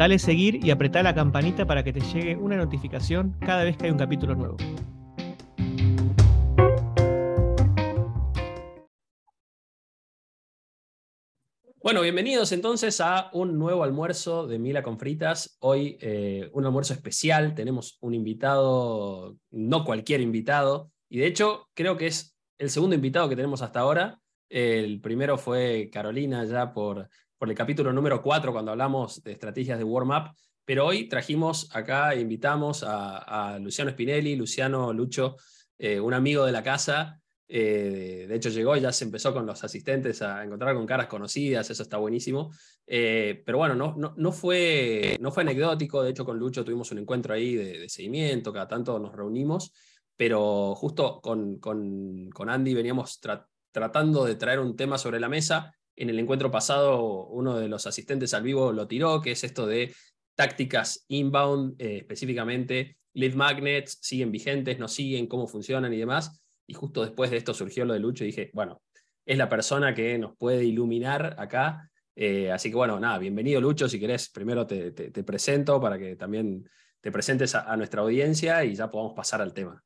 Dale seguir y apretá la campanita para que te llegue una notificación cada vez que hay un capítulo nuevo. Bueno, bienvenidos entonces a un nuevo almuerzo de Mila con Fritas. Hoy eh, un almuerzo especial. Tenemos un invitado, no cualquier invitado, y de hecho creo que es el segundo invitado que tenemos hasta ahora. El primero fue Carolina ya por por el capítulo número 4 cuando hablamos de estrategias de warm-up, pero hoy trajimos acá, invitamos a, Luciano Spinelli, Luciano Lucho, eh, un amigo de la casa, eh, de hecho llegó y ya se empezó con los asistentes a encontrar con caras conocidas, eso está buenísimo. Eh, pero bueno, no, no, fue, no fue anecdótico, de hecho con Lucho tuvimos un encuentro ahí de, seguimiento, cada tanto nos reunimos, pero justo con, con, Andy veníamos tratando de traer un tema sobre la mesa en el encuentro pasado, uno de los asistentes al vivo lo tiró, que es esto de tácticas inbound, eh, específicamente lead magnets, siguen vigentes, no siguen, cómo funcionan y demás. Y justo después de esto surgió lo de Lucho y dije, bueno, es la persona que nos puede iluminar acá. Eh, así que bueno, nada, bienvenido Lucho, si querés, primero te, presento para que también te presentes a, nuestra audiencia y ya podamos pasar al tema.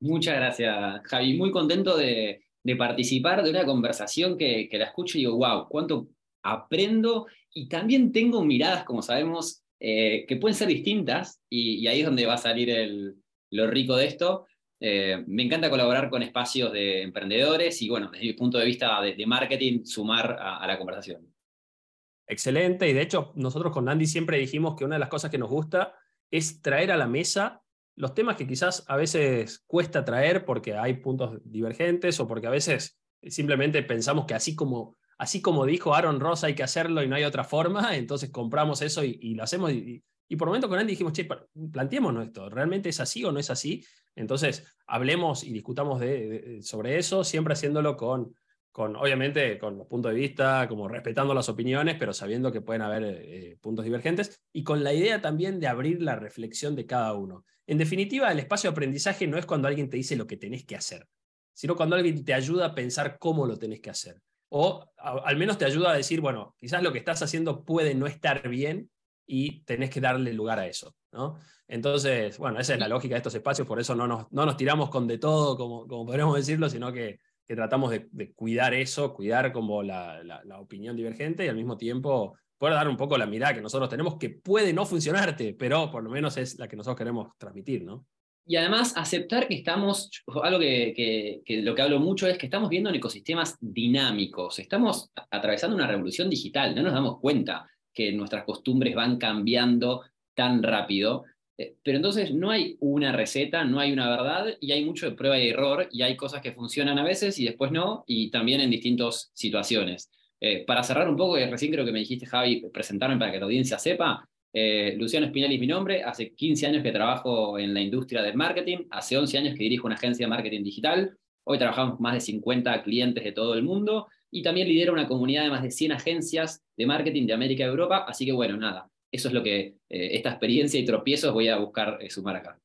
Muchas gracias, Javi. Muy contento de, de participar de una conversación que, la escucho y digo, wow, cuánto aprendo y también tengo miradas, como sabemos, eh, que pueden ser distintas y, ahí es donde va a salir el, lo rico de esto. Eh, me encanta colaborar con espacios de emprendedores y bueno, desde mi punto de vista de, marketing, sumar a, la conversación. Excelente, y de hecho nosotros con Andy siempre dijimos que una de las cosas que nos gusta es traer a la mesa los temas que quizás a veces cuesta traer porque hay puntos divergentes o porque a veces simplemente pensamos que así como, así como dijo Aaron Ross hay que hacerlo y no hay otra forma, entonces compramos eso y, lo hacemos. Y, por momento con Andy dijimos, che, planteémonos esto, ¿realmente es así o no es así? Entonces hablemos y discutamos sobre eso, siempre haciéndolo con, con, obviamente, con los puntos de vista, como respetando las opiniones, pero sabiendo que pueden haber eh, puntos divergentes, y con la idea también de abrir la reflexión de cada uno. En definitiva, el espacio de aprendizaje no es cuando alguien te dice lo que tenés que hacer, sino cuando alguien te ayuda a pensar cómo lo tenés que hacer. O al menos te ayuda a decir, bueno, quizás lo que estás haciendo puede no estar bien y tenés que darle lugar a eso. ¿no? Entonces, bueno, esa es la lógica de estos espacios, por eso no nos, no nos tiramos con de todo, como, como podríamos decirlo, sino que que tratamos de, cuidar eso, cuidar como la, opinión divergente y al mismo tiempo poder dar un poco la mirada que nosotros tenemos, que puede no funcionarte, pero por lo menos es la que nosotros queremos transmitir, ¿no? Y además aceptar que estamos, algo que, lo que hablo mucho es que estamos viendo en ecosistemas dinámicos, estamos atravesando una revolución digital, no nos damos cuenta que nuestras costumbres van cambiando tan rápido pero entonces no hay una receta, no hay una verdad y hay mucho de prueba y error y hay cosas que funcionan a veces y después no, y también en distintas situaciones. Eh, para cerrar un poco, recién creo que me dijiste, Javi, presentarme para que la audiencia sepa. Eh, Luciano Spinelli es mi nombre, hace 15 años que trabajo en la industria del marketing, hace 11 años que dirijo una agencia de marketing digital, hoy trabajamos más de 50 clientes de todo el mundo y también lidero una comunidad de más de 100 agencias de marketing de América y Europa, así que bueno, nada, eso es lo que eh, esta experiencia y tropiezos voy a buscar eh, sumar acá.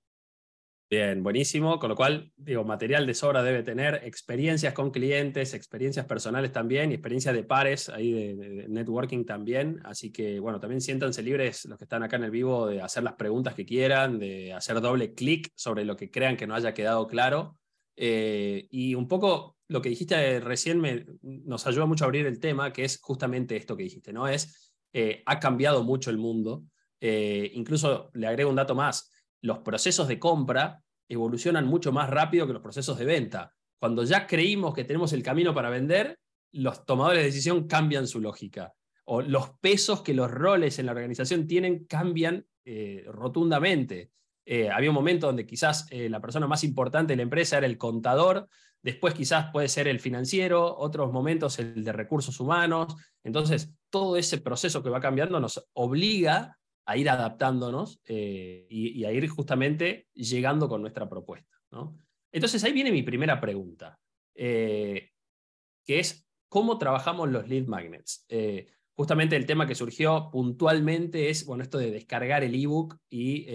Bien, buenísimo. Con lo cual, digo, material de sobra debe tener, experiencias con clientes, experiencias personales también y experiencias de pares, ahí de, networking también. Así que, bueno, también siéntanse libres los que están acá en el vivo de hacer las preguntas que quieran, de hacer doble clic sobre lo que crean que no haya quedado claro. Eh, y un poco lo que dijiste recién me, nos ayuda mucho a abrir el tema, que es justamente esto que dijiste, ¿no? Es eh, ha cambiado mucho el mundo. Eh, incluso le agrego un dato más, los procesos de compra evolucionan mucho más rápido que los procesos de venta. Cuando ya creímos que tenemos el camino para vender, los tomadores de decisión cambian su lógica. O los pesos que los roles en la organización tienen cambian eh, rotundamente. había un momento donde quizás la persona más importante de la empresa era el contador, después quizás puede ser el financiero, otros momentos el de recursos humanos. Entonces, todo ese proceso que va cambiando nos obliga a ir adaptándonos eh, y, a ir justamente llegando con nuestra propuesta. ¿no? Entonces ahí viene mi primera pregunta, eh, que es cómo trabajamos los lead magnets. Eh, justamente el tema que surgió puntualmente es, bueno, esto de descargar el ebook y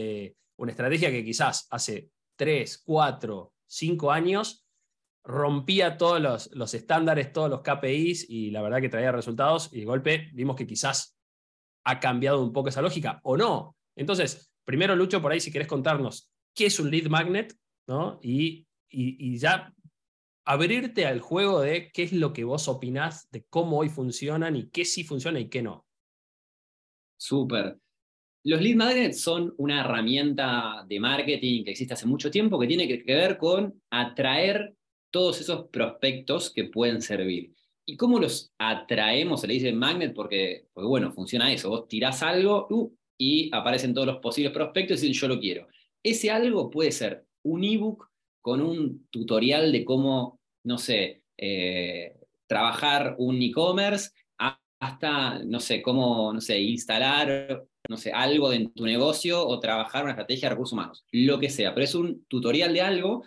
una estrategia que quizás hace 3, 4, 5 años rompía todos los, los, estándares, todos los KPIs y la verdad que traía resultados y de golpe vimos que quizás ha cambiado un poco esa lógica o no. Entonces, primero Lucho, por ahí si querés contarnos qué es un lead magnet ¿no? y, y, ya abrirte al juego de qué es lo que vos opinás de cómo hoy funcionan y qué sí funciona y qué no. Súper. Los lead magnets son una herramienta de marketing que existe hace mucho tiempo que tiene que ver con atraer todos esos prospectos que pueden servir. ¿Y cómo los atraemos? Se le dice magnet porque, porque bueno, funciona eso. Vos tirás algo uh, y aparecen todos los posibles prospectos y dicen yo lo quiero. Ese algo puede ser un ebook con un tutorial de cómo, no sé, eh, trabajar un e-commerce hasta, no sé, cómo, no sé, instalar, no sé, algo en tu negocio o trabajar una estrategia de recursos humanos, lo que sea, pero es un tutorial de algo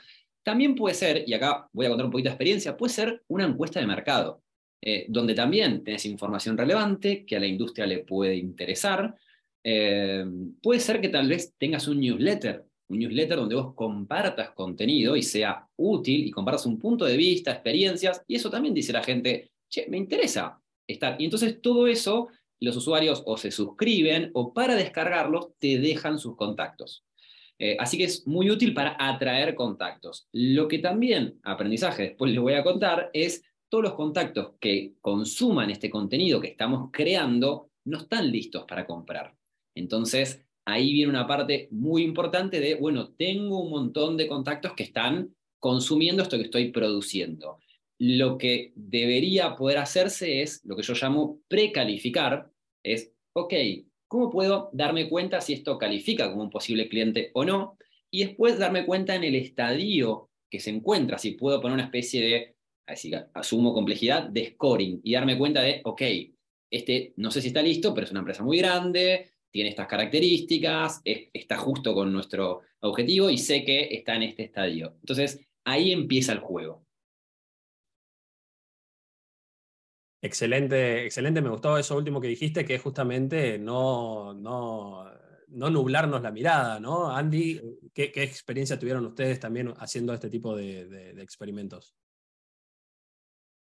también puede ser, y acá voy a contar un poquito de experiencia, puede ser una encuesta de mercado, eh, donde también tenés información relevante que a la industria le puede interesar. Eh, puede ser que tal vez tengas un newsletter, un newsletter donde vos compartas contenido y sea útil y compartas un punto de vista, experiencias, y eso también dice la gente, che, me interesa estar. Y entonces todo eso, los usuarios o se suscriben o para descargarlos te dejan sus contactos. Eh, así que es muy útil para atraer contactos. Lo que también, aprendizaje, después les voy a contar, es todos los contactos que consuman este contenido que estamos creando no están listos para comprar. Entonces, ahí viene una parte muy importante de, bueno, tengo un montón de contactos que están consumiendo esto que estoy produciendo. Lo que debería poder hacerse es lo que yo llamo precalificar, es, ok, ¿Cómo puedo darme cuenta si esto califica como un posible cliente o no? Y después darme cuenta en el estadio que se encuentra, si puedo poner una especie de, así asumo complejidad, de scoring y darme cuenta de, ok, este no sé si está listo, pero es una empresa muy grande, tiene estas características, está justo con nuestro objetivo y sé que está en este estadio. Entonces, ahí empieza el juego. Excelente, excelente. Me gustó eso último que dijiste, que es justamente no, no, no nublarnos la mirada, ¿no? Andy, ¿qué, experiencia tuvieron ustedes también haciendo este tipo de, experimentos?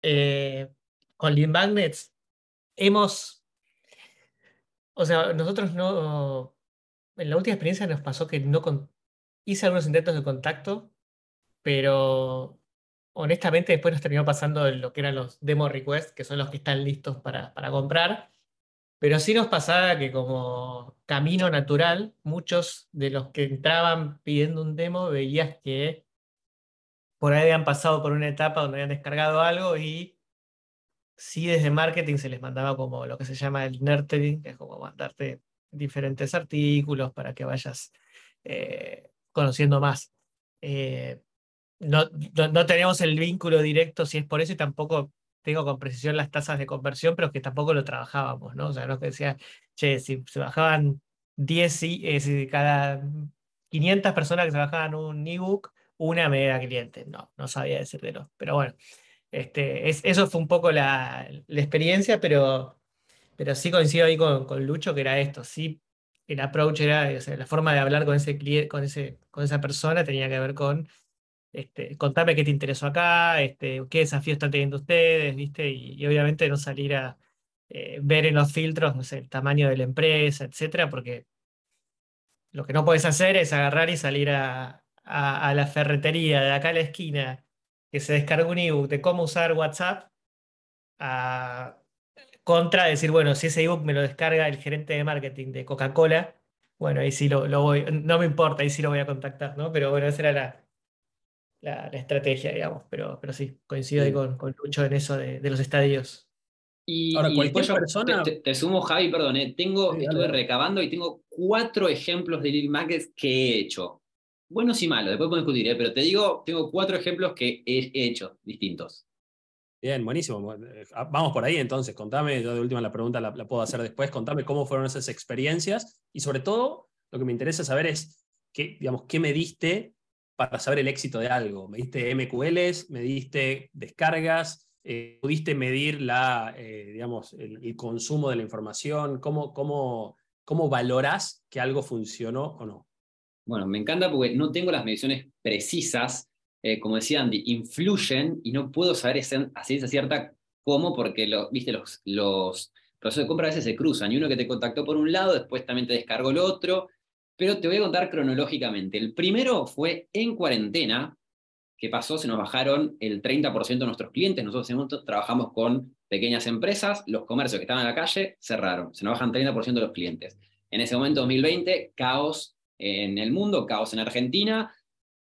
Eh, con Lean Magnets hemos, o sea, nosotros no, en la última experiencia nos pasó que no hice algunos intentos de contacto, pero honestamente después nos terminó pasando lo que eran los demo requests, que son los que están listos para, para comprar. Pero sí nos pasaba que como camino natural, muchos de los que entraban pidiendo un demo veías que por ahí habían pasado por una etapa donde habían descargado algo y sí desde marketing se les mandaba como lo que se llama el nurturing, que es como mandarte diferentes artículos para que vayas eh, conociendo más. Eh, no, no, tenemos el vínculo directo si es por eso y tampoco tengo con precisión las tasas de conversión, pero que tampoco lo trabajábamos, ¿no? O sea, no que decía, che, si se bajaban 10, eh, cada 500 personas que se bajaban un ebook, una me era cliente. No, no sabía decírtelo. Pero bueno, este, es, eso fue un poco la, la, experiencia, pero, pero sí coincido ahí con, con, Lucho que era esto. Sí, el approach era, o sea, la forma de hablar con ese con, ese, con esa persona tenía que ver con este, contame qué te interesó acá, este, qué desafíos están teniendo ustedes, ¿viste? Y, obviamente no salir a eh, ver en los filtros, no sé, el tamaño de la empresa, etcétera, porque lo que no puedes hacer es agarrar y salir a, la ferretería de acá a la esquina que se descarga un ebook de cómo usar WhatsApp contra decir, bueno, si ese ebook me lo descarga el gerente de marketing de Coca-Cola, bueno, ahí sí lo, lo, voy, no me importa, ahí sí lo voy a contactar, ¿no? Pero bueno, esa era la, la, estrategia, digamos, pero, pero sí, coincido ahí con, con Lucho en eso de, los estadios. Y, Ahora, cualquier persona... Te, sumo, Javi, perdón, eh, tengo, estuve recabando y tengo cuatro ejemplos de magnets que he hecho. Buenos y malos, después podemos discutir, eh, pero te digo, tengo cuatro ejemplos que he hecho distintos. Bien, buenísimo. Eh, ah, vamos por ahí entonces, contame, yo de última la pregunta la, puedo hacer después, contame cómo fueron esas experiencias y sobre todo lo que me interesa saber es qué, digamos, qué me diste para saber el éxito de algo. ¿Me diste MQLs? ¿Me diste descargas? Eh, ¿Pudiste medir la, eh, digamos, el, consumo de la información? ¿Cómo, cómo, ¿Cómo valoras que algo funcionó o no? Bueno, me encanta porque no tengo las mediciones precisas eh, como decía Andy, influyen y no puedo saber a ciencia cierta cómo, porque lo, ¿viste? Los, los procesos de compra a veces se cruzan y uno que te contactó por un lado, después también te descargó el otro, pero te voy a contar cronológicamente. El primero fue en cuarentena, ¿qué pasó? Se nos bajaron el 30% de nuestros clientes. Nosotros trabajamos con pequeñas empresas, los comercios que estaban en la calle cerraron, se nos bajan 30% de los clientes. En ese momento, 2020, caos en el mundo, caos en Argentina.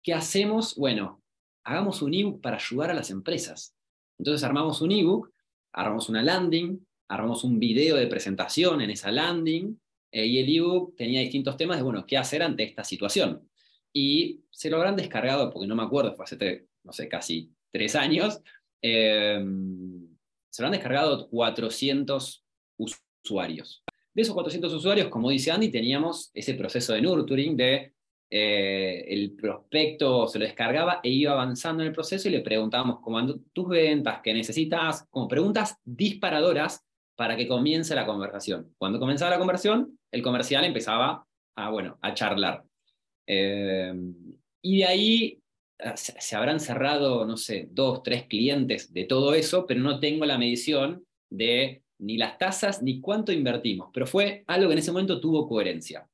¿Qué hacemos? Bueno, hagamos un ebook para ayudar a las empresas. Entonces armamos un ebook, armamos una landing, armamos un video de presentación en esa landing, eh, y el ebook tenía distintos temas de, bueno, qué hacer ante esta situación. Y se lo habrán descargado, porque no me acuerdo, fue hace, no sé, casi tres años, em, se lo han descargado 400 usuarios. De esos 400 usuarios, como dice Andy, teníamos ese proceso de nurturing de eh, el prospecto se lo descargaba e iba avanzando en el proceso y le preguntábamos cómo andan tus ventas, qué necesitas, como preguntas disparadoras para que comience la conversación. Cuando comenzaba la conversación, el comercial empezaba a, bueno, a charlar. Eh, y de ahí eh, se habrán cerrado, no sé, dos, tres clientes de todo eso, pero no tengo la medición de ni las tasas ni cuánto invertimos, pero fue algo que en ese momento tuvo coherencia.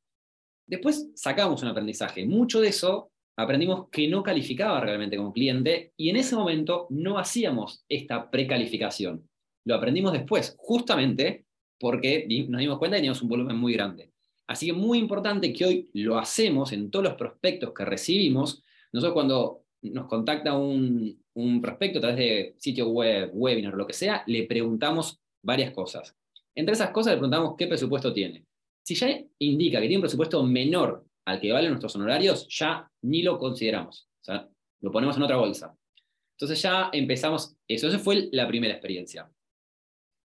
Después sacamos un aprendizaje. Mucho de eso aprendimos que no calificaba realmente como cliente y en ese momento no hacíamos esta precalificación. Lo aprendimos después, justamente porque nos dimos cuenta que teníamos un volumen muy grande. Así que muy importante que hoy lo hacemos en todos los prospectos que recibimos. Nosotros cuando nos contacta un, un prospecto a través de sitio web, webinar lo que sea, le preguntamos varias cosas. Entre esas cosas le preguntamos qué presupuesto tiene. Si ya indica que tiene un presupuesto menor al que valen nuestros honorarios, ya ni lo consideramos. O sea, lo ponemos en otra bolsa. Entonces ya empezamos eso. Esa fue la primera experiencia.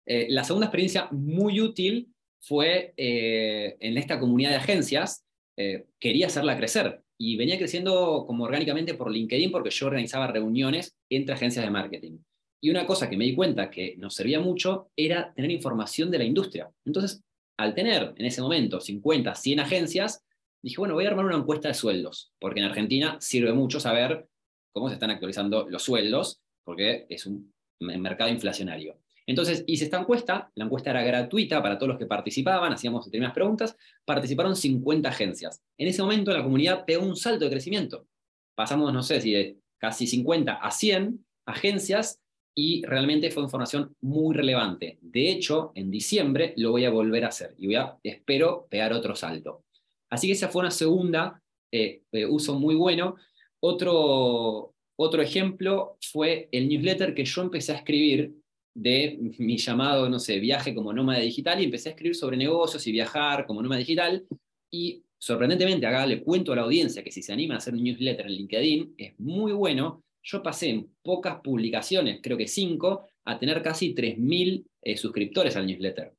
Eh, la segunda experiencia muy útil fue eh, en esta comunidad de agencias. Eh, quería hacerla crecer y venía creciendo como orgánicamente por LinkedIn porque yo organizaba reuniones entre agencias de marketing. Y una cosa que me di cuenta que nos servía mucho era tener información de la industria. Entonces al tener en ese momento 50, 100 agencias, dije, bueno, voy a armar una encuesta de sueldos, porque en Argentina sirve mucho saber cómo se están actualizando los sueldos, porque es un mercado inflacionario. Entonces hice esta encuesta, la encuesta era gratuita para todos los que participaban, hacíamos determinadas preguntas, participaron 50 agencias. En ese momento la comunidad pegó un salto de crecimiento. Pasamos, no sé si de casi 50 a 100 agencias y realmente fue información muy relevante. De hecho, en diciembre lo voy a volver a hacer y voy a, espero pegar otro salto. Así que esa fue una segunda eh, eh, uso muy bueno. Otro, otro ejemplo fue el newsletter que yo empecé a escribir de mi llamado, no sé, viaje como nómada digital y empecé a escribir sobre negocios y viajar como nómada digital. Y sorprendentemente, acá le cuento a la audiencia que si se anima a hacer un newsletter en LinkedIn, es muy bueno yo pasé en pocas publicaciones, creo que cinco, a tener casi 3.000 eh, suscriptores al newsletter.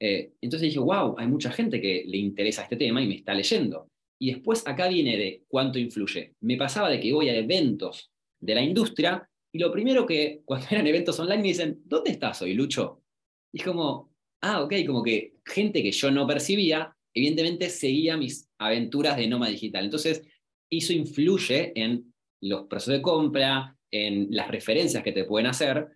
Eh, entonces dije, wow, hay mucha gente que le interesa este tema y me está leyendo. Y después acá viene de cuánto influye. Me pasaba de que voy a eventos de la industria y lo primero que cuando eran eventos online me dicen, ¿dónde estás hoy, Lucho? Y es como, ah, ok, como que gente que yo no percibía, evidentemente seguía mis aventuras de Noma Digital. Entonces, eso influye en los procesos de compra, en las referencias que te pueden hacer.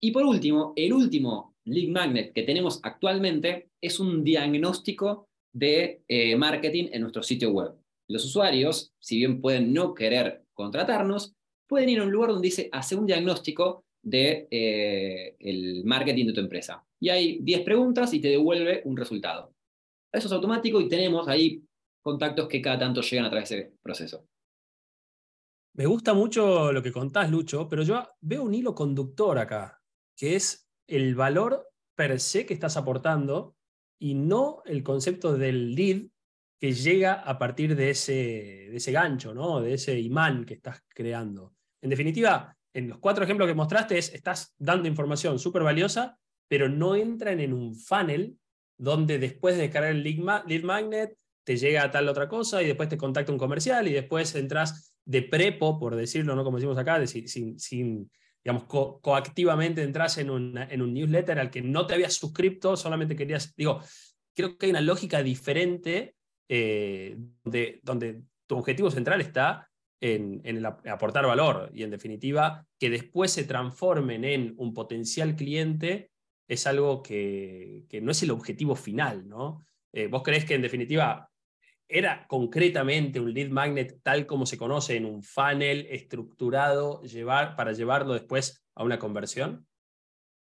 Y por último, el último lead magnet que tenemos actualmente es un diagnóstico de eh, marketing en nuestro sitio web. Los usuarios, si bien pueden no querer contratarnos, pueden ir a un lugar donde dice, hace un diagnóstico de eh, marketing de tu empresa. Y hay 10 preguntas y te devuelve un resultado. Eso es automático y tenemos ahí contactos que cada tanto llegan a través de ese proceso. Me gusta mucho lo que contás, Lucho, pero yo veo un hilo conductor acá, que es el valor per se que estás aportando y no el concepto del lead que llega a partir de ese, de ese gancho, ¿no? de ese imán que estás creando. En definitiva, en los cuatro ejemplos que mostraste, es, estás dando información súper valiosa, pero no entran en un funnel donde después de descargar el lead, magnet te llega a tal otra cosa y después te contacta un comercial y después entras de prepo, por decirlo, ¿no? como decimos acá, sin, sin, digamos, coactivamente entras en un newsletter al que no te habías suscrito, solamente querías, digo, creo que hay una lógica diferente eh, de, donde tu objetivo central está en, el aportar valor y en definitiva que después se transformen en un potencial cliente es algo que, no es el objetivo final, ¿no? Eh, ¿Vos crees que en definitiva era concretamente un lead magnet tal como se conoce en un funnel estructurado llevar, para llevarlo después a una conversión?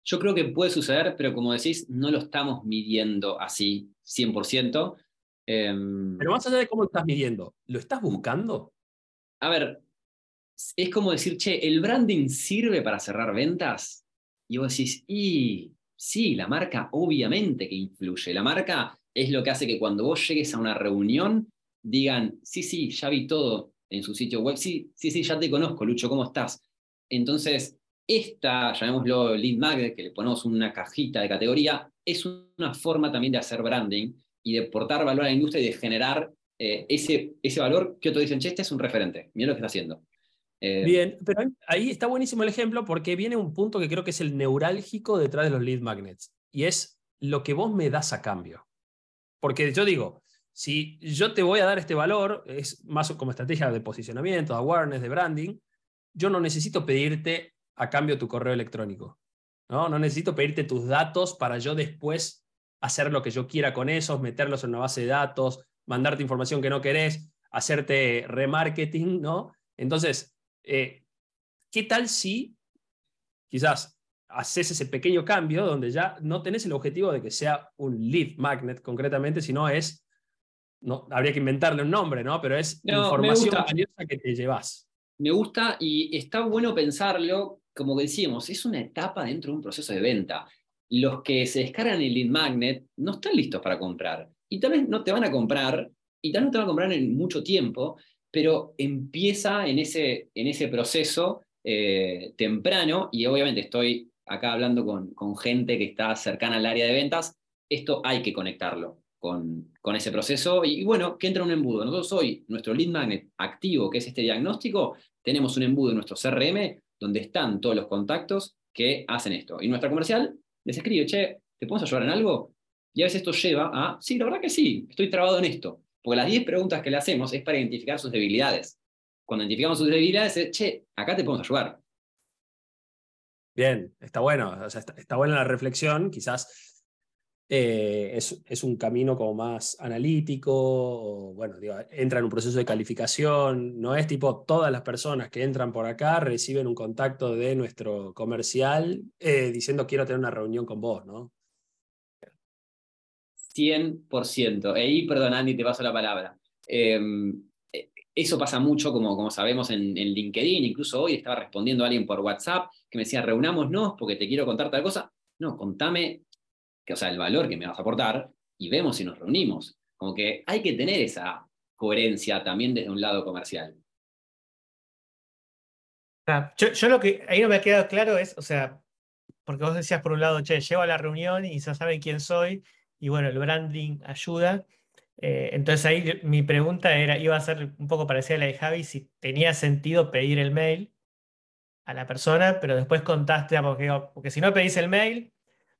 Yo creo que puede suceder, pero como decís, no lo estamos midiendo así 100%. Em, pero más allá de cómo lo estás midiendo, ¿lo estás buscando? A ver, es como decir, che, ¿el branding sirve para cerrar ventas? Y vos decís, y sí, la marca obviamente que influye. La marca es lo que hace que cuando vos llegues a una reunión digan, sí, sí, ya vi todo en su sitio web, sí, sí, sí, ya te conozco, Lucho, ¿cómo estás? Entonces, esta, llamémoslo lead magnet, que le ponemos una cajita de categoría, es una forma también de hacer branding y de portar valor a la industria y de generar eh, ese, ese valor que otros dicen, che, este es un referente, mira lo que está haciendo. Eh, Bien, pero ahí está buenísimo el ejemplo porque viene un punto que creo que es el neurálgico detrás de los lead magnets y es lo que vos me das a cambio. Porque yo digo, si yo te voy a dar este valor, es más como estrategia de posicionamiento, de awareness, de branding, yo no necesito pedirte a cambio tu correo electrónico. ¿no? no necesito pedirte tus datos para yo después hacer lo que yo quiera con esos, meterlos en una base de datos, mandarte información que no querés, hacerte remarketing, ¿no? Entonces, eh, ¿qué tal si quizás haces ese pequeño cambio donde ya no tenés el objetivo de que sea un lead magnet concretamente, sino es, no, habría que inventarle un nombre, ¿no? Pero es información valiosa que te llevas. Me gusta y está bueno pensarlo, como decíamos, es una etapa dentro de un proceso de venta. Los que se descargan el lead magnet no están listos para comprar y tal vez no te van a comprar y tal vez no te van a comprar en mucho tiempo, pero empieza en ese, en ese proceso eh, temprano y obviamente estoy acá hablando con, con, gente que está cercana al área de ventas, esto hay que conectarlo con, con ese proceso. Y, bueno, que entra un embudo. Nosotros hoy, nuestro lead magnet activo, que es este diagnóstico, tenemos un embudo en nuestro CRM donde están todos los contactos que hacen esto. Y nuestra comercial les escribe, che, ¿te podemos ayudar en algo? Y a veces esto lleva a, sí, la verdad que sí, estoy trabado en esto. Porque las 10 preguntas que le hacemos es para identificar sus debilidades. Cuando identificamos sus debilidades, es, che, acá te podemos ayudar. Bien, está bueno, está, buena la reflexión, quizás eh, es, un camino como más analítico, o, bueno, entra en un proceso de calificación, no es tipo todas las personas que entran por acá reciben un contacto de nuestro comercial eh, diciendo quiero tener una reunión con vos, ¿no? 100%. Ahí, perdón, Andy, te paso la palabra. Em, eso pasa mucho, como, como sabemos, en, LinkedIn. Incluso hoy estaba respondiendo a alguien por WhatsApp que me decía, reunámonos porque te quiero contar tal cosa. No, contame, que, o sea, el valor que me vas a aportar y vemos si nos reunimos. Como que hay que tener esa coherencia también desde un lado comercial. Ah, yo, lo que ahí no me ha quedado claro es, o sea, porque vos decías por un lado, che, llevo a la reunión y ya saben quién soy, y bueno, el branding ayuda. Eh, entonces ahí mi pregunta era, iba a ser un poco parecida a la de Javi, si tenía sentido pedir el mail a la persona, pero después contaste, porque, porque si no pedís el mail,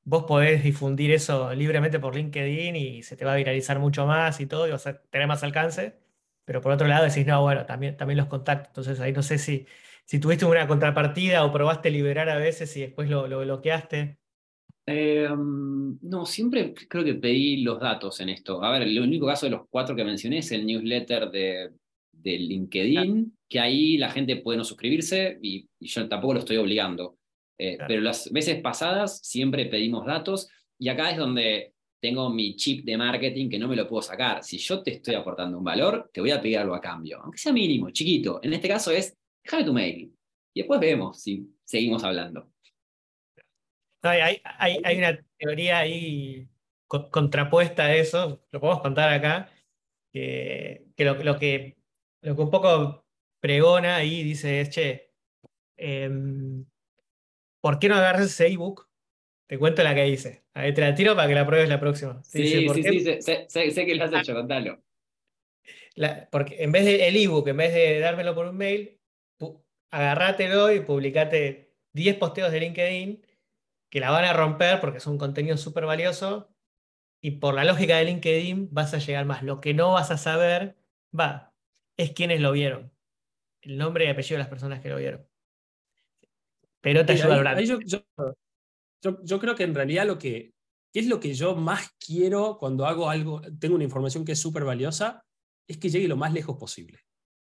vos podés difundir eso libremente por LinkedIn y se te va a viralizar mucho más y todo, y vas a tener más alcance. Pero por otro lado decís, no, bueno, también, también los contactos. Entonces ahí no sé si, si tuviste una contrapartida o probaste liberar a veces y después lo, lo bloqueaste. Em, no, siempre creo que pedí los datos en esto. A ver, el único caso de los cuatro que mencioné es el newsletter de, de LinkedIn, que ahí la gente puede no suscribirse y, yo tampoco lo estoy obligando. Eh, pero las veces pasadas siempre pedimos datos y acá es donde tengo mi chip de marketing que no me lo puedo sacar. Si yo te estoy aportando un valor, te voy a pedir algo a cambio, aunque sea mínimo, chiquito. En este caso es, déjame tu mail y después vemos si seguimos hablando hay, una teoría ahí contrapuesta a eso, lo podemos contar acá, que, lo, que, lo que un poco pregona ahí dice es, che, Em, ¿Por qué no agarras ese ebook? Te cuento la que hice. A ver, te la tiro para que la pruebes la próxima. Dice, Sí, ¿por sí, qué? sí, sé, sé- sé- sé que lo has hecho, contalo. La- porque en vez de el ebook, en vez de dármelo por un mail, agarrátelo y publicate 10 posteos de LinkedIn que la van a romper porque es un contenido súper valioso y por la lógica de LinkedIn vas a llegar más. Lo que no vas a saber, va, es quiénes lo vieron. El nombre y apellido de las personas que lo vieron. Pero te ayuda a yo, yo- yo- yo creo que en realidad lo que ¿qué es lo que yo más quiero cuando hago algo, tengo una información que es súper valiosa, es que llegue lo más lejos posible.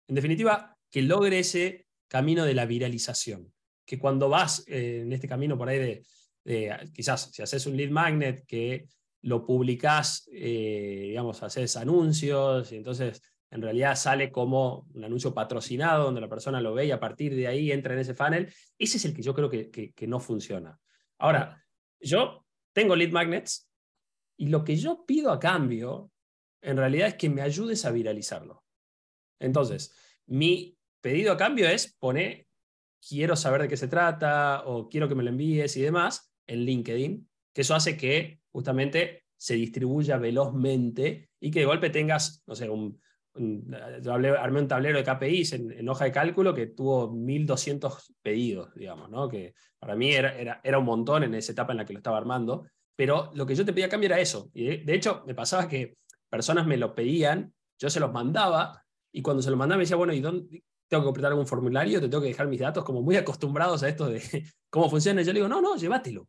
En definitiva, que logre ese camino de la viralización. Que cuando vas eh, en este camino por ahí de, de, quizás si haces un lead magnet, que lo publicás, eh, digamos, haces anuncios y entonces en realidad sale como un anuncio patrocinado donde la persona lo ve y a partir de ahí entra en ese funnel. Ese es el que yo creo que, que- que no funciona. Ahora, yo tengo lead magnets y lo que yo pido a cambio en realidad es que me ayudes a viralizarlo. Entonces, mi pedido a cambio es poner, quiero saber de qué se trata o quiero que me lo envíes y demás en LinkedIn, que eso hace que justamente se distribuya velozmente y que de golpe tengas, no sé, yo armé un tablero de KPIs en, en hoja de cálculo que tuvo 1200 pedidos, digamos, ¿no? Que para mí era, era, era un montón en esa etapa en la que lo estaba armando, pero lo que yo te pedía a cambio era eso. Y de, de hecho, me pasaba que personas me lo pedían, yo se los mandaba, y cuando se los mandaba me decía, bueno, ¿y dónde tengo que completar algún formulario? ¿Te tengo que dejar mis datos? Como muy acostumbrados a esto de cómo funciona. Yo le digo, no, no, llévatelo.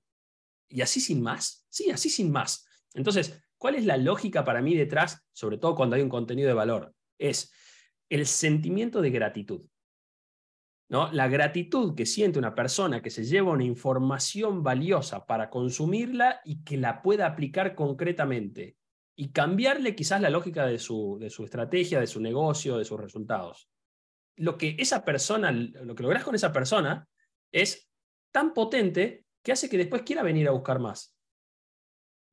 Y así sin más. Sí, así sin más. Entonces, ¿cuál es la lógica para mí detrás, sobre todo cuando hay un contenido de valor? Es el sentimiento de gratitud. ¿no? La gratitud que siente una persona que se lleva una información valiosa para consumirla y que la pueda aplicar concretamente y cambiarle quizás la lógica de su, de su estrategia, de su negocio, de sus resultados. Lo que esa persona, lo que logras con esa persona es tan potente que hace que después quiera venir a buscar más.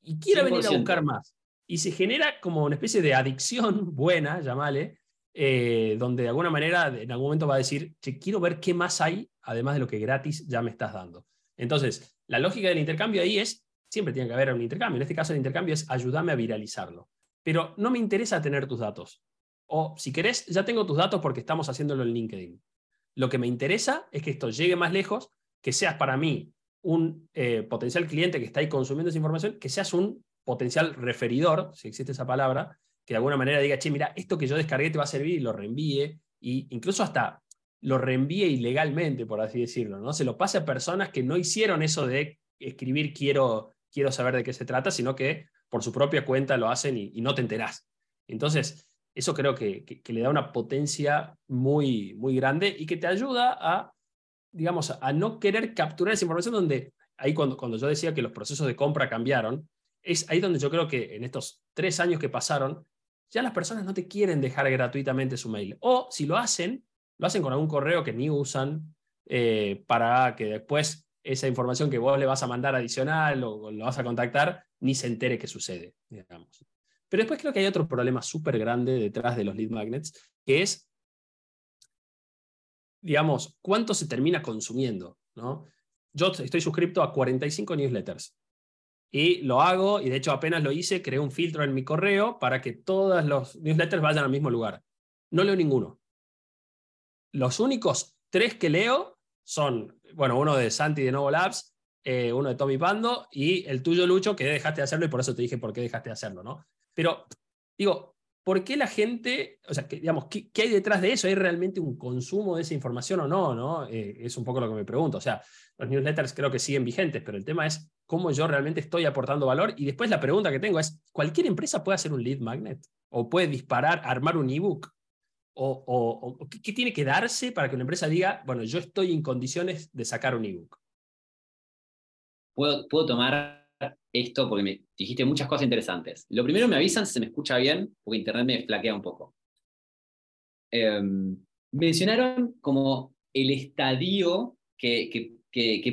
Y quiera venir a 100%. buscar más. Y se genera como una especie de adicción buena, llamale, eh, donde de alguna manera en algún momento va a decir, che, quiero ver qué más hay, además de lo que gratis ya me estás dando. Entonces, la lógica del intercambio ahí es, siempre tiene que haber un intercambio. En este caso el intercambio es ayúdame a viralizarlo. Pero no me interesa tener tus datos. O si querés, ya tengo tus datos porque estamos haciéndolo en LinkedIn. Lo que me interesa es que esto llegue más lejos, que seas para mí un eh, potencial cliente que está ahí consumiendo esa información, que seas un potencial referidor, si existe esa palabra, que de alguna manera diga, che, mira, esto que yo descargué te va a servir y lo reenvíe, e incluso hasta lo reenvíe ilegalmente, por así decirlo, ¿no? Se lo pase a personas que no hicieron eso de escribir quiero, quiero saber de qué se trata, sino que por su propia cuenta lo hacen y, y no te enterás. Entonces, eso creo que, le da una potencia muy, muy grande y que te ayuda a, digamos, a no querer capturar esa información donde, ahí cuando, cuando yo decía que los procesos de compra cambiaron, es ahí donde yo creo que en estos tres años que pasaron, ya las personas no te quieren dejar gratuitamente su mail. O si lo hacen, lo hacen con algún correo que ni usan eh, para que después esa información que vos le vas a mandar adicional o, o lo vas a contactar, ni se entere que sucede, digamos. Pero después creo que hay otro problema súper grande detrás de los lead magnets, que es, digamos, cuánto se termina consumiendo. ¿no? Yo estoy suscrito a 45 newsletters y lo hago, y de hecho apenas lo hice, creé un filtro en mi correo para que todos los newsletters vayan al mismo lugar. No leo ninguno. Los únicos tres que leo son, bueno, uno de Santi de Novo Labs, eh, uno de Tommy Pando y el tuyo, Lucho, que dejaste de hacerlo y por eso te dije por qué dejaste de hacerlo, ¿no? Pero, digo, ¿por qué la gente, o sea, digamos, ¿qué, ¿qué, hay detrás de eso? ¿Hay realmente un consumo de esa información o no? ¿no? Eh, es un poco lo que me pregunto. O sea, los newsletters creo que siguen vigentes, pero el tema es cómo yo realmente estoy aportando valor. Y después la pregunta que tengo es, ¿cualquier empresa puede hacer un lead magnet? ¿O puede disparar, armar un ebook? ¿O, o, o ¿qué, ¿qué, tiene que darse para que una empresa diga, bueno, yo estoy en condiciones de sacar un ebook? Puedo, puedo tomar esto porque me dijiste muchas cosas interesantes. Lo primero, me avisan si se me escucha bien, porque internet me flaquea un poco. Eh, mencionaron como el estadio que,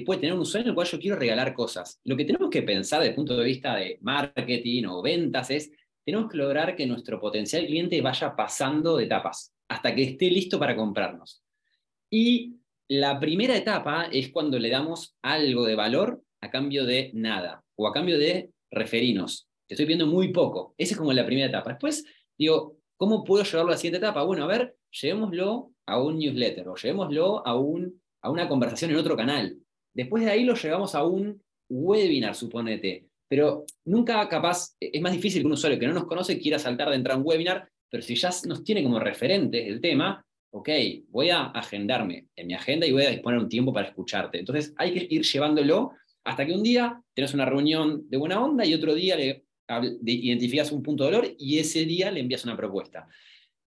puede tener un usuario en el cual yo quiero regalar cosas. Lo que tenemos que pensar desde el punto de vista de marketing o ventas es, tenemos que lograr que nuestro potencial cliente vaya pasando de etapas hasta que esté listo para comprarnos. Y la primera etapa es cuando le damos algo de valor a cambio de nada o a cambio de referinos. Te estoy pidiendo muy poco. Esa es como la primera etapa. Después digo, ¿cómo puedo llevarlo a la siguiente etapa? Bueno, a ver, llevémoslo a un newsletter o llevémoslo a, un, a una conversación en otro canal. Después de ahí lo llevamos a un webinar, suponete. Pero nunca capaz, es más difícil que un usuario que no nos conoce quiera saltar de entrar a un webinar, pero si ya nos tiene como referente el tema, ok, voy a agendarme en mi agenda y voy a disponer un tiempo para escucharte. Entonces hay que ir llevándolo hasta que un día tenés una reunión de buena onda y otro día le identificas un punto de dolor y ese día le envías una propuesta.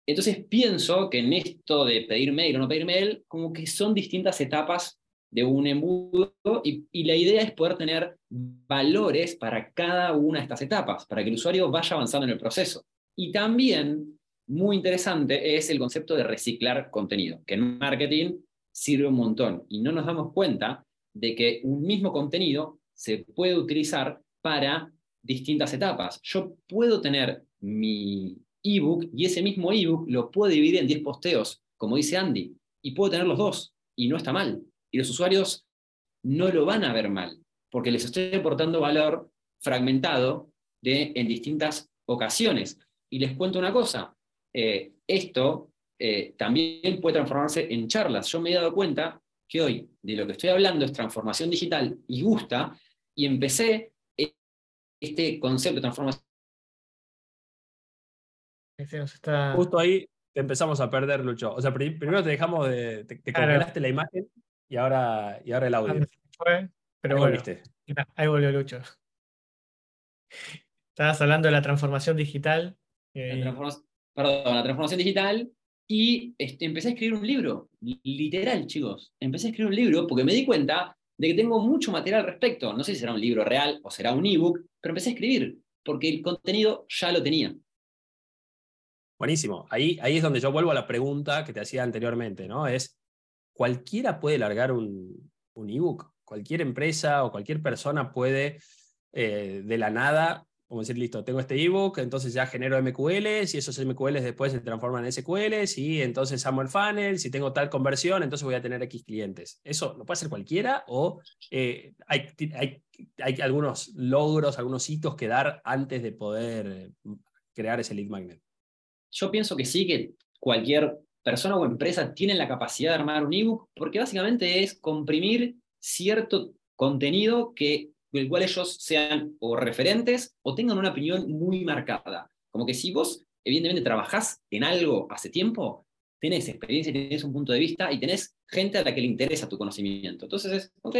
Entonces pienso que en esto de pedir mail o no pedir mail, como que son distintas etapas de un embudo y, y, la idea es poder tener valores para cada una de estas etapas, para que el usuario vaya avanzando en el proceso. Y también, muy interesante, es el concepto de reciclar contenido, que en marketing sirve un montón y no nos damos cuenta de que un mismo contenido se puede utilizar para distintas etapas. Yo puedo tener mi ebook y ese mismo ebook lo puedo dividir en 10 posteos, como dice Andy, y puedo tener los dos, y no está mal y los usuarios no lo van a ver mal, porque les estoy aportando valor fragmentado de, en distintas ocasiones. Y les cuento una cosa, eh, esto eh, también puede transformarse en charlas. Yo me he dado cuenta que hoy de lo que estoy hablando es transformación digital y gusta, y empecé este concepto de transformación. Justo ahí te empezamos a perder, Lucho. O sea, primero te dejamos de. Te, te la imagen y ahora, y ahora el audio. pero bueno, ahí volvió Lucho. Estabas hablando de la transformación digital. Eh, perdón, la transformación digital. Y este, empecé a escribir un libro, literal, chicos. Empecé a escribir un libro porque me di cuenta de que tengo mucho material al respecto. No sé si será un libro real o será un ebook, pero empecé a escribir porque el contenido ya lo tenía. Buenísimo. Ahí, ahí es donde yo vuelvo a la pregunta que te hacía anteriormente, ¿no? Es, cualquiera puede largar un, un ebook. Cualquier empresa o cualquier persona puede eh, de la nada, como decir, listo, tengo este ebook, entonces ya genero MQLs y esos MQLs después se transforman en SQLs y entonces amo el funnel, si tengo tal conversión, entonces voy a tener X clientes. ¿Eso lo puede hacer cualquiera o eh, hay, hay, hay, algunos logros, algunos hitos que dar antes de poder crear ese lead magnet? Yo pienso que sí, que cualquier persona o empresa tienen la capacidad de armar un ebook, porque básicamente es comprimir cierto contenido que del cual ellos sean o referentes o tengan una opinión muy marcada. Como que si vos, evidentemente, trabajás en algo hace tiempo, tenés experiencia, tenés un punto de vista y tenés gente a la que le interesa tu conocimiento. Entonces es, ok,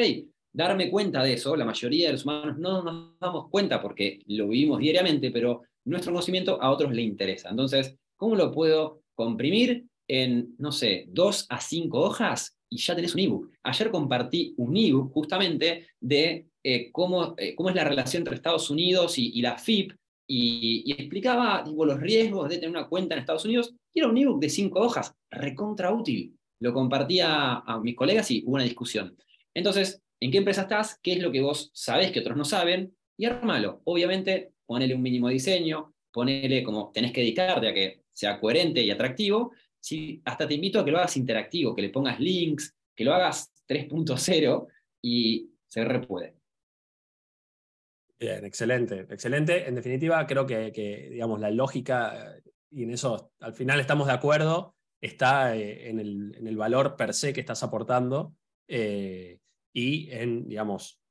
darme cuenta de eso, la mayoría de los humanos no nos damos cuenta porque lo vivimos diariamente, pero nuestro conocimiento a otros le interesa. Entonces, ¿cómo lo puedo comprimir en, no sé, dos a cinco hojas y ya tenés un ebook. Ayer compartí un ebook justamente de eh, cómo, eh, cómo es la relación entre Estados Unidos y, la FIP y, explicaba los riesgos de tener una cuenta en Estados Unidos y era un ebook de cinco hojas, recontra útil. Lo compartía a, mis colegas y hubo una discusión. Entonces, ¿en qué empresa estás? ¿Qué es lo que vos sabés que otros no saben? Y armalo. Obviamente, ponele un mínimo diseño, ponele como tenés que dedicarte a que sea coherente y atractivo, Sí, hasta te invito a que lo hagas interactivo, que le pongas links, que lo hagas 3.0 y se repuede. Bien, excelente, excelente. En definitiva, creo que, digamos, la lógica, y en eso al final estamos de acuerdo, está eh, en, el, valor per se que estás aportando eh, y en, digamos,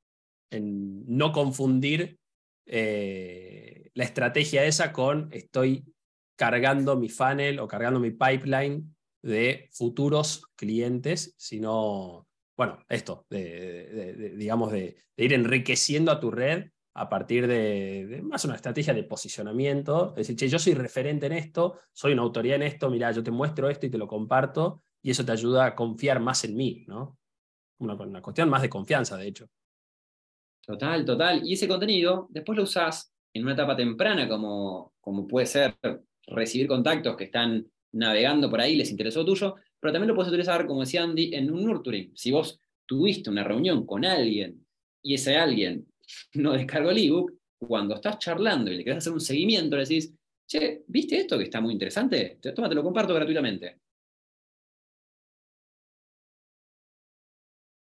en no confundir eh, la estrategia esa con estoy cargando mi funnel o cargando mi pipeline de futuros clientes, sino, bueno, esto, digamos, de, ir enriqueciendo a tu red a partir de, más una estrategia de posicionamiento, es decir, che, yo soy referente en esto, soy una autoridad en esto, mira, yo te muestro esto y te lo comparto, y eso te ayuda a confiar más en mí, ¿no? Una, cuestión más de confianza, de hecho. Total, total. Y ese contenido después lo usás en una etapa temprana, como, como puede ser recibir contactos que están navegando por ahí, les interesó tuyo, pero también lo puedes utilizar, como decía Andy, en un nurturing. Si vos tuviste una reunión con alguien y ese alguien no descargó el ebook, cuando estás charlando y le querés hacer un seguimiento, le decís, che, ¿viste esto que está muy interesante? Toma, te lo comparto gratuitamente.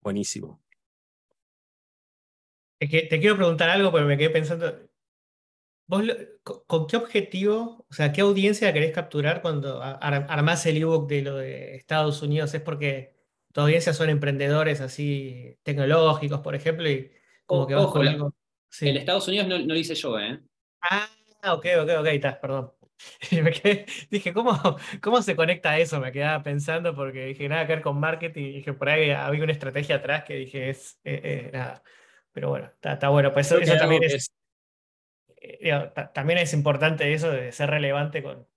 Buenísimo. Es que te quiero preguntar algo porque me quedé pensando. ¿Vos con, qué objetivo, o sea, qué audiencia querés capturar cuando armás el ebook de lo de Estados Unidos? ¿Es porque tu audiencia son emprendedores así tecnológicos, por ejemplo, y como que vas con algo? En Estados Unidos no, lo hice yo, ¿eh? Ah, ok, ok, ok, está, perdón. dije, ¿cómo, ¿cómo se conecta eso? Me quedaba pensando porque dije, nada que ver con marketing, y dije, por ahí había una estrategia atrás que dije, es eh, eh, nada. Pero bueno, está, bueno, pues eso, también es, eh, también es importante eso de ser relevante con,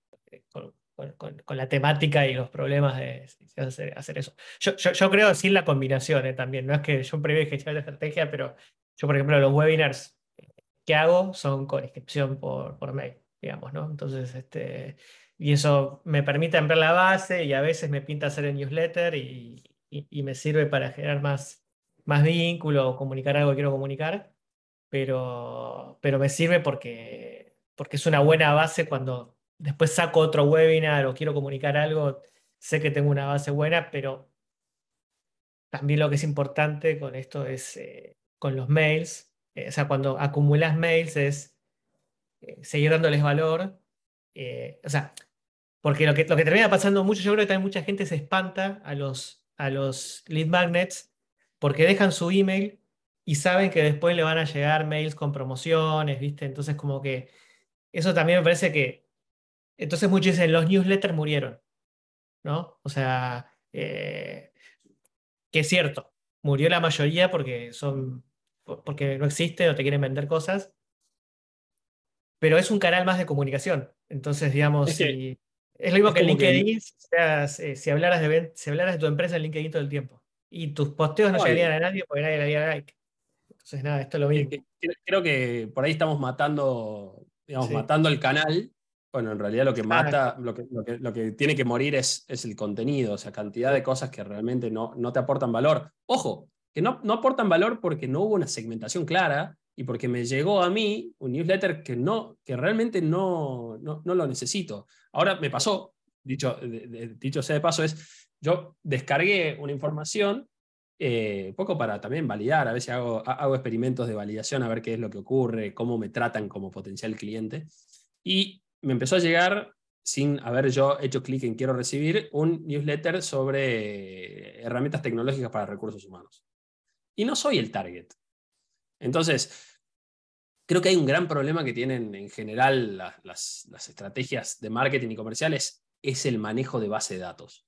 con, la temática y los problemas de, hacer, eso. Yo, yo, creo sin la combinación también, no es que yo privilegio la estrategia, pero yo, por ejemplo, los webinars que hago son con inscripción por, por mail digamos, ¿no? Entonces, este, y eso me permite ampliar la base y a veces me pinta hacer el newsletter y, me sirve para generar más, más vínculo o comunicar algo que quiero comunicar, pero, pero me sirve porque, porque es una buena base cuando después saco otro webinar o quiero comunicar algo, sé que tengo una base buena, pero también lo que es importante con esto es eh, con los mails, eh, o sea, cuando acumulas mails es eh, seguir dándoles valor. O sea, porque lo que, lo que termina pasando mucho, yo creo que también mucha gente se espanta a los, a los lead magnets porque dejan su email y saben que después le van a llegar mails con promociones, ¿viste? Entonces como que eso también me parece que... Entonces muchos dicen, los newsletters murieron, ¿no? O sea, eh, que es cierto, murió la mayoría porque son porque no existe o te quieren vender cosas, pero es un canal más de comunicación. Entonces, digamos, es, lo mismo que LinkedIn, eh, si, hablaras de, si hablaras de tu empresa en LinkedIn todo el tiempo. Y tus posteos no, llegarían a nadie porque nadie le haría like. Entonces, nada, esto es lo mismo. Creo que por ahí estamos matando, digamos, matando el canal. Bueno, en realidad lo que mata, lo que, lo que, tiene que morir es, es, el contenido, o sea, cantidad de cosas que realmente no, no te aportan valor. Ojo, que no, no aportan valor porque no hubo una segmentación clara y porque me llegó a mí un newsletter que, no, que realmente no, no, lo necesito. Ahora me pasó, dicho, dicho sea de paso, es, yo descargué una información, eh, poco para también validar, a veces hago, hago experimentos de validación a ver qué es lo que ocurre, cómo me tratan como potencial cliente, y me empezó a llegar sin haber yo hecho clic en quiero recibir un newsletter sobre herramientas tecnológicas para recursos humanos. Y no soy el target. Entonces, creo que hay un gran problema que tienen en general las, estrategias de marketing y comerciales, es el manejo de base de datos.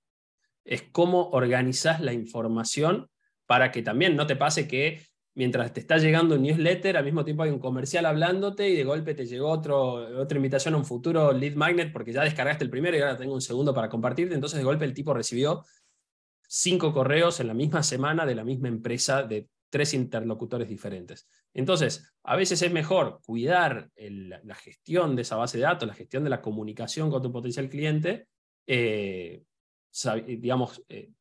Es cómo organizas la información para que también no te pase que mientras te está llegando un newsletter, al mismo tiempo hay un comercial hablándote y de golpe te llegó otro, otra invitación a un futuro lead magnet porque ya descargaste el primero y ahora tengo un segundo para compartirte. Entonces de golpe el tipo recibió cinco correos en la misma semana de la misma empresa de tres interlocutores diferentes. Entonces, a veces es mejor cuidar la gestión de esa base de datos, la gestión de la comunicación con tu potencial cliente, eh, digamos, eh,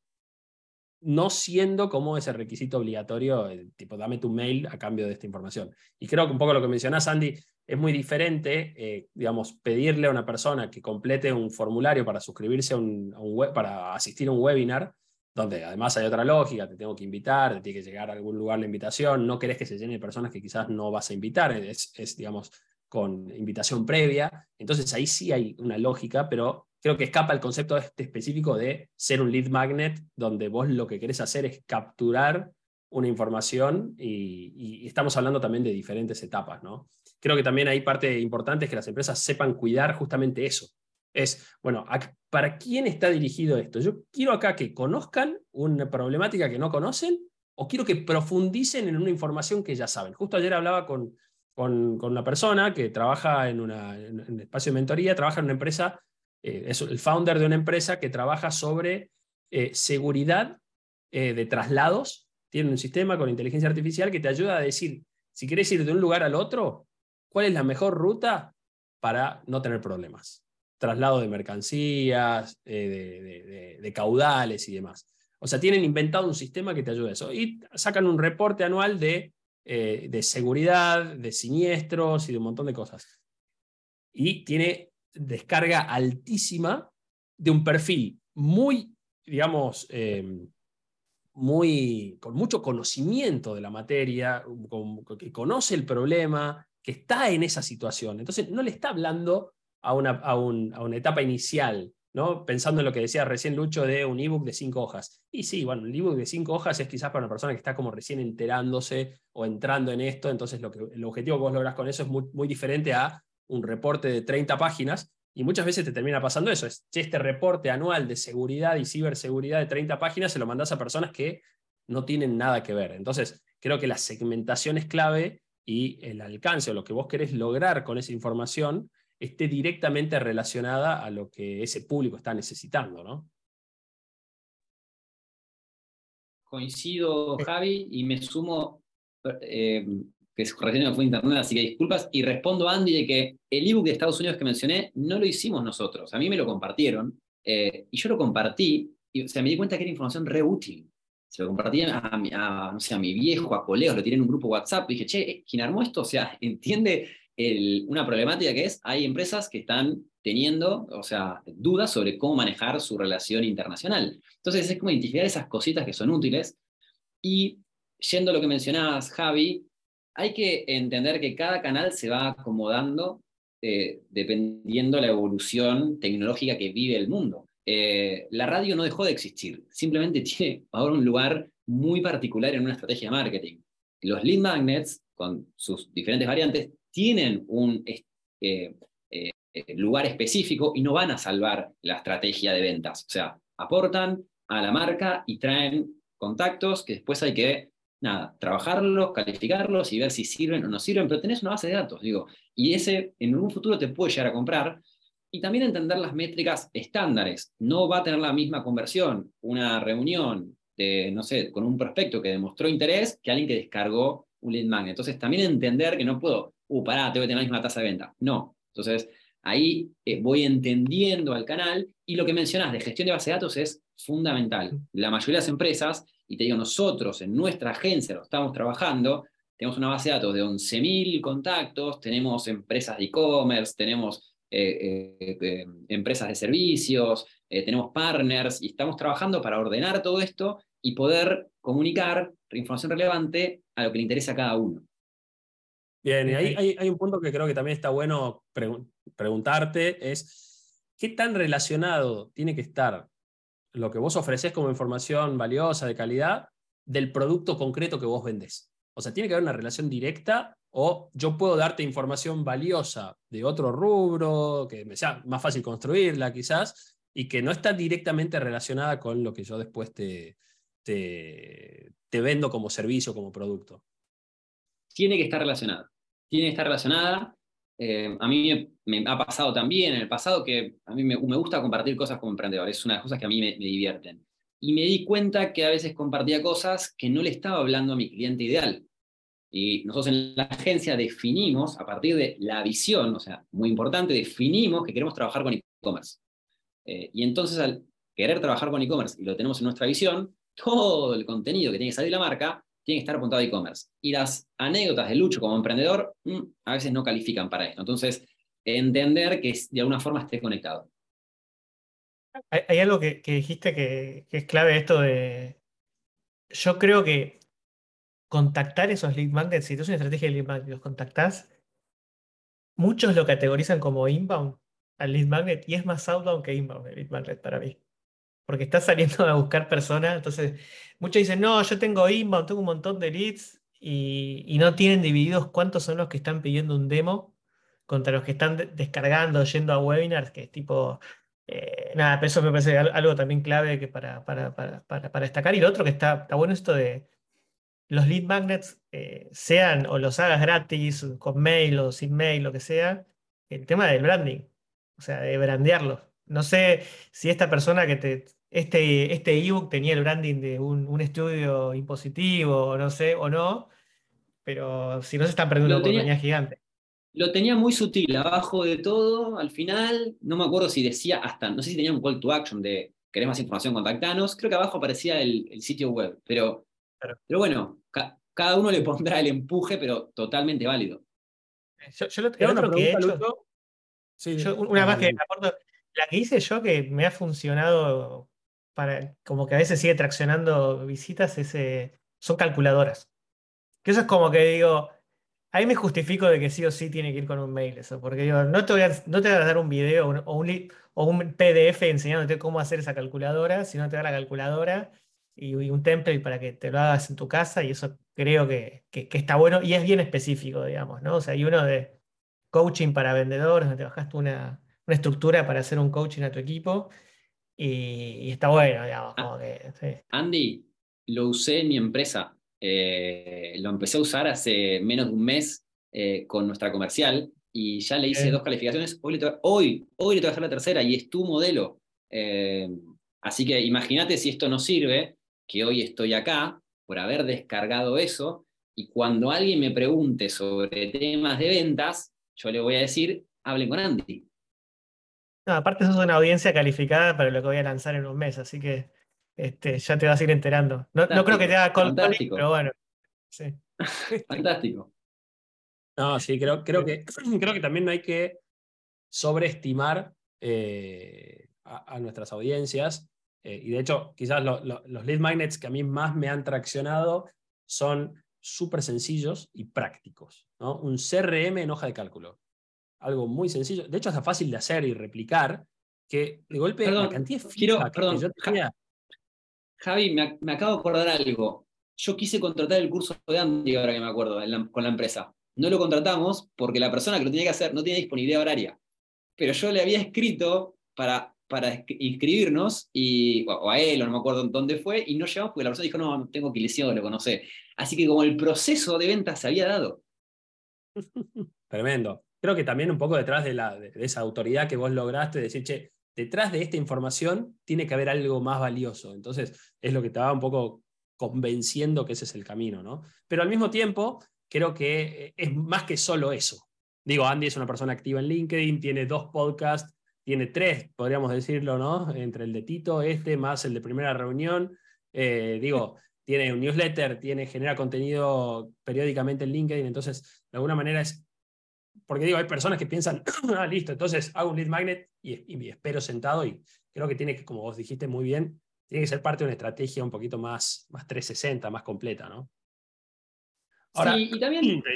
no siendo como ese requisito obligatorio, tipo, dame tu mail a cambio de esta información. Y creo que un poco lo que mencionás, Andy, es muy diferente, eh, digamos, pedirle a una persona que complete un formulario para suscribirse a un, web, para asistir a un webinar, donde además hay otra lógica, te tengo que invitar, te tiene que llegar a algún lugar la invitación, no querés que se llene de personas que quizás no vas a invitar, es, digamos, con invitación previa, entonces ahí sí hay una lógica, pero creo que escapa el concepto este específico de ser un lead magnet, donde vos lo que querés hacer es capturar una información y, estamos hablando también de diferentes etapas, ¿no? Creo que también hay parte importante es que las empresas sepan cuidar justamente eso, es, bueno, ¿para quién está dirigido esto? Yo quiero acá que conozcan una problemática que no conocen o quiero que profundicen en una información que ya saben. Justo ayer hablaba con, con, una persona que trabaja en, un espacio de mentoría, trabaja en una empresa, eh, es el founder de una empresa que trabaja sobre eh, seguridad eh, de traslados. Tiene un sistema con inteligencia artificial que te ayuda a decir, si quieres ir de un lugar al otro, ¿cuál es la mejor ruta para no tener problemas? traslado de mercancías, de, caudales y demás. O sea, tienen inventado un sistema que te ayuda a eso. Y sacan un reporte anual de, de seguridad, de siniestros y de un montón de cosas. Y tiene descarga altísima de un perfil muy, digamos, eh, muy, con mucho conocimiento de la materia, que conoce el problema, que está en esa situación. Entonces, no le está hablando a una, a, una etapa inicial, ¿no? pensando en lo que decía recién Lucho de un ebook de cinco hojas. Y sí, bueno, el ebook de cinco hojas es quizás para una persona que está como recién enterándose o entrando en esto, entonces lo que, el objetivo que vos lográs con eso es muy, muy diferente a un reporte de 30 páginas, y muchas veces te termina pasando eso, es este reporte anual de seguridad y ciberseguridad de 30 páginas se lo mandás a personas que no tienen nada que ver. Entonces, creo que la segmentación es clave y el alcance o lo que vos querés lograr con esa información esté directamente relacionada a lo que ese público está necesitando, ¿no? Coincido, Javi, y me sumo, eh, que recién me fue internet, así que disculpas, y respondo a Andy de que el ebook de Estados Unidos que mencioné no lo hicimos nosotros, a mí me lo compartieron, eh, y yo lo compartí, y o sea, me di cuenta que era información re útil. Se lo compartí a, mi, no sé, a mi viejo, a colegas, lo tiré en un grupo WhatsApp, y dije, che, ¿quién armó esto? O sea, entiende una problemática que es, hay empresas que están teniendo, o sea, dudas sobre cómo manejar su relación internacional. Entonces es como identificar esas cositas que son útiles. Y yendo a lo que mencionabas, Javi, hay que entender que cada canal se va acomodando eh, dependiendo la evolución tecnológica que vive el mundo. Eh, la radio no dejó de existir, simplemente tiene ahora un lugar muy particular en una estrategia de marketing. Los lead magnets, con sus diferentes variantes, tienen un eh, eh, lugar específico y no van a salvar la estrategia de ventas. O sea, aportan a la marca y traen contactos que después hay que, nada, trabajarlos, calificarlos y ver si sirven o no sirven, pero tenés una base de datos, digo, y ese en un futuro te puede llegar a comprar. Y también entender las métricas estándares. No va a tener la misma conversión una reunión de, no sé, con un prospecto que demostró interés que alguien que descargó un lead magnet. Entonces, también entender que no puedo uh, pará, tengo que tener la misma tasa de venta. No. Entonces, ahí eh, voy entendiendo al canal y lo que mencionas de gestión de base de datos es fundamental. La mayoría de las empresas, y te digo, nosotros en nuestra agencia lo estamos trabajando, tenemos una base de datos de 11.000 contactos, tenemos empresas de e-commerce, tenemos eh, eh, empresas de servicios, tenemos partners, y estamos trabajando para ordenar todo esto y poder comunicar información relevante a lo que le interesa a cada uno. Bien, y ahí hay, un punto que creo que también está bueno preguntarte, es qué tan relacionado tiene que estar lo que vos ofreces como información valiosa, de calidad, del producto concreto que vos vendés. O sea, tiene que haber una relación directa o yo puedo darte información valiosa de otro rubro, que me sea más fácil construirla quizás, y que no está directamente relacionada con lo que yo después te, te, te vendo como servicio, como producto tiene que estar relacionada. Tiene que estar relacionada. Eh, a mí me, ha pasado también en el pasado que a mí me, gusta compartir cosas como emprendedor. Es una de las cosas que a mí me, divierten. Y me di cuenta que a veces compartía cosas que no le estaba hablando a mi cliente ideal. Y nosotros en la agencia definimos, a partir de la visión, o sea, muy importante, definimos que queremos trabajar con e-commerce. Eh, y entonces al querer trabajar con e-commerce y lo tenemos en nuestra visión, todo el contenido que tiene que salir de la marca tiene que estar apuntado a e-commerce. Y las anécdotas de Lucho como emprendedor mm, a veces no califican para esto. Entonces, entender que de alguna forma esté conectado. Hay, algo que, dijiste que, es clave esto de... Yo creo que contactar esos lead magnets, si tú es una estrategia de lead magnet, los contactás, muchos lo categorizan como inbound al lead magnet y es más outbound que inbound el lead magnet para mí porque estás saliendo a buscar personas. Entonces, muchos dicen, no, yo tengo inbound, tengo un montón de leads y, no tienen divididos cuántos son los que están pidiendo un demo contra los que están descargando, yendo a webinars, que es tipo, eh, nada, eso me parece algo también clave que para, para, para, destacar. Y lo otro que está, está bueno esto de los lead magnets, eh, sean o los hagas gratis, con mail o sin mail, lo que sea, el tema del branding, o sea, de brandearlos. No sé si esta persona que te, este, este ebook tenía el branding de un, estudio impositivo, no sé, o no, pero si no se están perdiendo una oportunidad gigante. Lo tenía muy sutil, abajo de todo, al final, no me acuerdo si decía hasta, no sé si tenía un call to action de querés más información, contactanos, creo que abajo aparecía el, sitio web, pero, pero bueno, cada uno le pondrá el empuje, pero totalmente válido. Yo, yo lo, que he hecho, sí, una más que la que hice yo que me ha funcionado para, como que a veces sigue traccionando visitas, ese, son calculadoras. Que eso es como que digo, ahí me justifico de que sí o sí tiene que ir con un mail eso, porque digo, no te voy a, no te voy a dar un video o un, o un PDF enseñándote cómo hacer esa calculadora, sino te da la calculadora y, un template para que te lo hagas en tu casa y eso creo que, que, está bueno y es bien específico, digamos, ¿no? O sea, hay uno de coaching para vendedores, donde te bajaste una, una estructura para hacer un coaching a tu equipo y, está bueno, digamos. Ah, como que, Andy, lo usé en mi empresa. Eh, lo empecé a usar hace menos de un mes eh, con nuestra comercial y ya le hice dos calificaciones. Hoy le, hoy, hoy le voy a hacer la tercera y es tu modelo. Eh, así que imagínate si esto no sirve, que hoy estoy acá por haber descargado eso y cuando alguien me pregunte sobre temas de ventas, yo le voy a decir, hablen con Andy. No, aparte sos una audiencia calificada para lo que voy a lanzar en un mes, así que este, ya te vas a ir enterando. No, creo que te haga cold pero bueno. Sí. Fantástico. No, sí, creo, creo, que, creo que también no hay que sobreestimar eh, a, nuestras audiencias. Eh, y de hecho, quizás los lead magnets que a mí más me han traccionado son súper sencillos y prácticos. ¿no? Un CRM en hoja de cálculo. Algo muy sencillo. De hecho, es fácil de hacer y replicar que de golpe la cantidad de quiero, perdón, Javi, me, acabo de acordar algo. Yo quise contratar el curso de Andy, ahora que me acuerdo, con la empresa. No lo contratamos porque la persona que lo tenía que hacer no tenía disponibilidad horaria. Pero yo le había escrito para, para inscribirnos, y, o a él, o no me acuerdo dónde fue, y no llegamos porque la persona dijo, no, tengo que lo conoce. Así que como el proceso de venta se había dado. Tremendo. Creo que también un poco detrás de, la, de esa autoridad que vos lograste, decir, che, detrás de esta información tiene que haber algo más valioso. Entonces, es lo que te va un poco convenciendo que ese es el camino, ¿no? Pero al mismo tiempo, creo que eh, es más que solo eso. Digo, Andy es una persona activa en LinkedIn, tiene dos podcasts, tiene tres, podríamos decirlo, ¿no? Entre el de Tito, este, más el de primera reunión. Eh, digo, tiene un newsletter, tiene, genera contenido periódicamente en LinkedIn, entonces, de alguna manera es... Porque digo, hay personas que piensan, ah, listo, entonces hago un lead magnet y, y espero sentado y creo que tiene que, como vos dijiste muy bien, tiene que ser parte de una estrategia un poquito más, más 360, más completa, ¿no? sí, y también.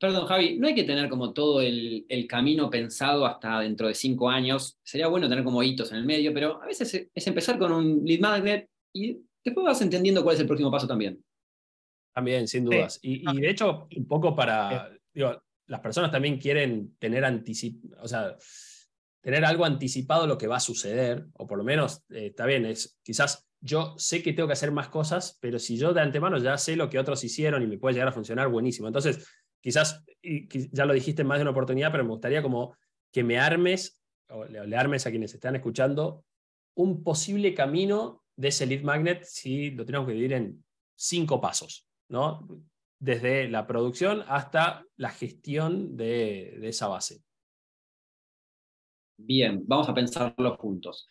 Perdón, Javi, no hay que tener como todo el, camino pensado hasta dentro de cinco años. Sería bueno tener como hitos en el medio, pero a veces es empezar con un lead magnet y después vas entendiendo cuál es el próximo paso también. También, sin dudas. Y, de hecho, un poco para. Las personas también quieren tener o sea, tener algo anticipado lo que va a suceder, o por lo menos, eh, está bien, es quizás yo sé que tengo que hacer más cosas, pero si yo de antemano ya sé lo que otros hicieron y me puede llegar a funcionar, buenísimo. Entonces, quizás, ya lo dijiste más de una oportunidad, pero me gustaría como que me armes, o le, armes a quienes están escuchando, un posible camino de ese lead magnet si lo tenemos que dividir en cinco pasos, ¿no? Desde la producción hasta la gestión de, esa base. Bien, vamos a pensarlo juntos.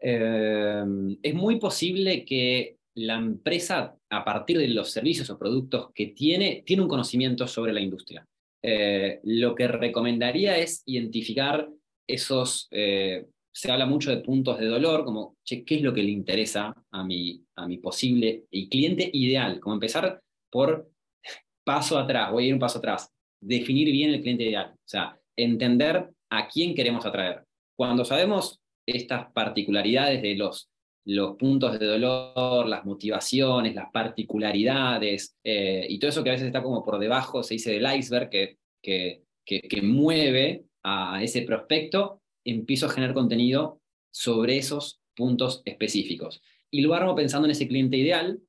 Eh, es muy posible que la empresa, a partir de los servicios o productos que tiene, tiene un conocimiento sobre la industria. Eh, lo que recomendaría es identificar esos, eh, se habla mucho de puntos de dolor, como, che, ¿qué es lo que le interesa a mi, a mi posible y cliente ideal? Como empezar por paso atrás, voy a ir un paso atrás, definir bien el cliente ideal, o sea, entender a quién queremos atraer. Cuando sabemos estas particularidades de los, los puntos de dolor, las motivaciones, las particularidades, eh, y todo eso que a veces está como por debajo, se dice del iceberg, que, que, que, mueve a ese prospecto, empiezo a generar contenido sobre esos puntos específicos. Y lo armo pensando en ese cliente ideal,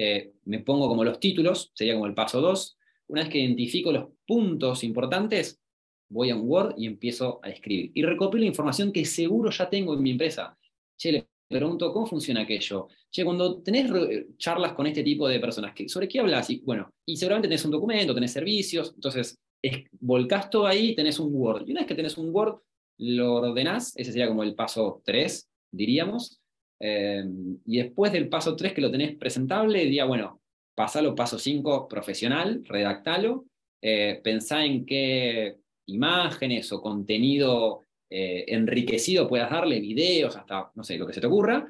eh, me pongo como los títulos, sería como el paso 2. Una vez que identifico los puntos importantes, voy a un Word y empiezo a escribir. Y recopilo información que seguro ya tengo en mi empresa. Che, le pregunto, ¿cómo funciona aquello? Che, cuando tenés charlas con este tipo de personas, ¿sobre qué hablas? Y bueno, y seguramente tenés un documento, tenés servicios, entonces es, volcás todo ahí y tenés un Word. Y una vez que tenés un Word, lo ordenás, ese sería como el paso 3, diríamos. Eh, y después del paso 3 que lo tenés presentable, diría, bueno, pasalo paso 5, profesional, redactalo, eh, pensá en qué imágenes o contenido eh, enriquecido puedas darle, videos, hasta, no sé, lo que se te ocurra.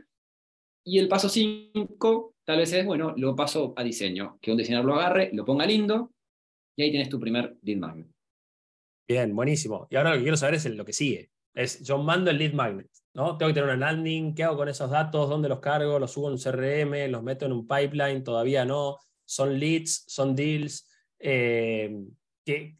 Y el paso 5 tal vez es, bueno, lo paso a diseño, que un diseñador lo agarre, lo ponga lindo, y ahí tienes tu primer lead magnet. Bien, buenísimo. Y ahora lo que quiero saber es lo que sigue. Es, yo mando el lead magnet, Tengo que tener una landing, ¿qué hago con esos datos? ¿Dónde los cargo? ¿Los subo en un CRM? ¿Los meto en un pipeline? Todavía no. ¿Son leads? ¿Son deals? Eh,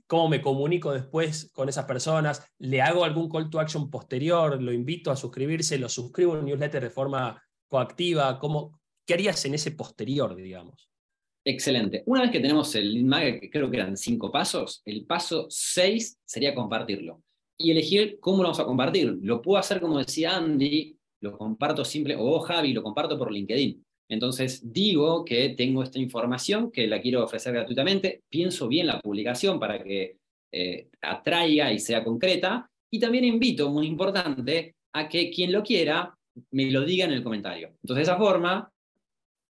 ¿Cómo me comunico después con esas personas? ¿Le hago algún call to action posterior? ¿Lo invito a suscribirse? ¿Lo suscribo en un newsletter de forma coactiva? ¿Cómo, ¿Qué harías en ese posterior, digamos? Excelente. Una vez que tenemos el lead magnet, que creo que eran cinco pasos, el paso seis sería compartirlo. Y elegir cómo lo vamos a compartir. Lo puedo hacer como decía Andy, lo comparto simple, o Javi, lo comparto por LinkedIn. Entonces digo que tengo esta información, que la quiero ofrecer gratuitamente, pienso bien la publicación para que eh, atraiga y sea concreta, y también invito, muy importante, a que quien lo quiera me lo diga en el comentario. Entonces de esa forma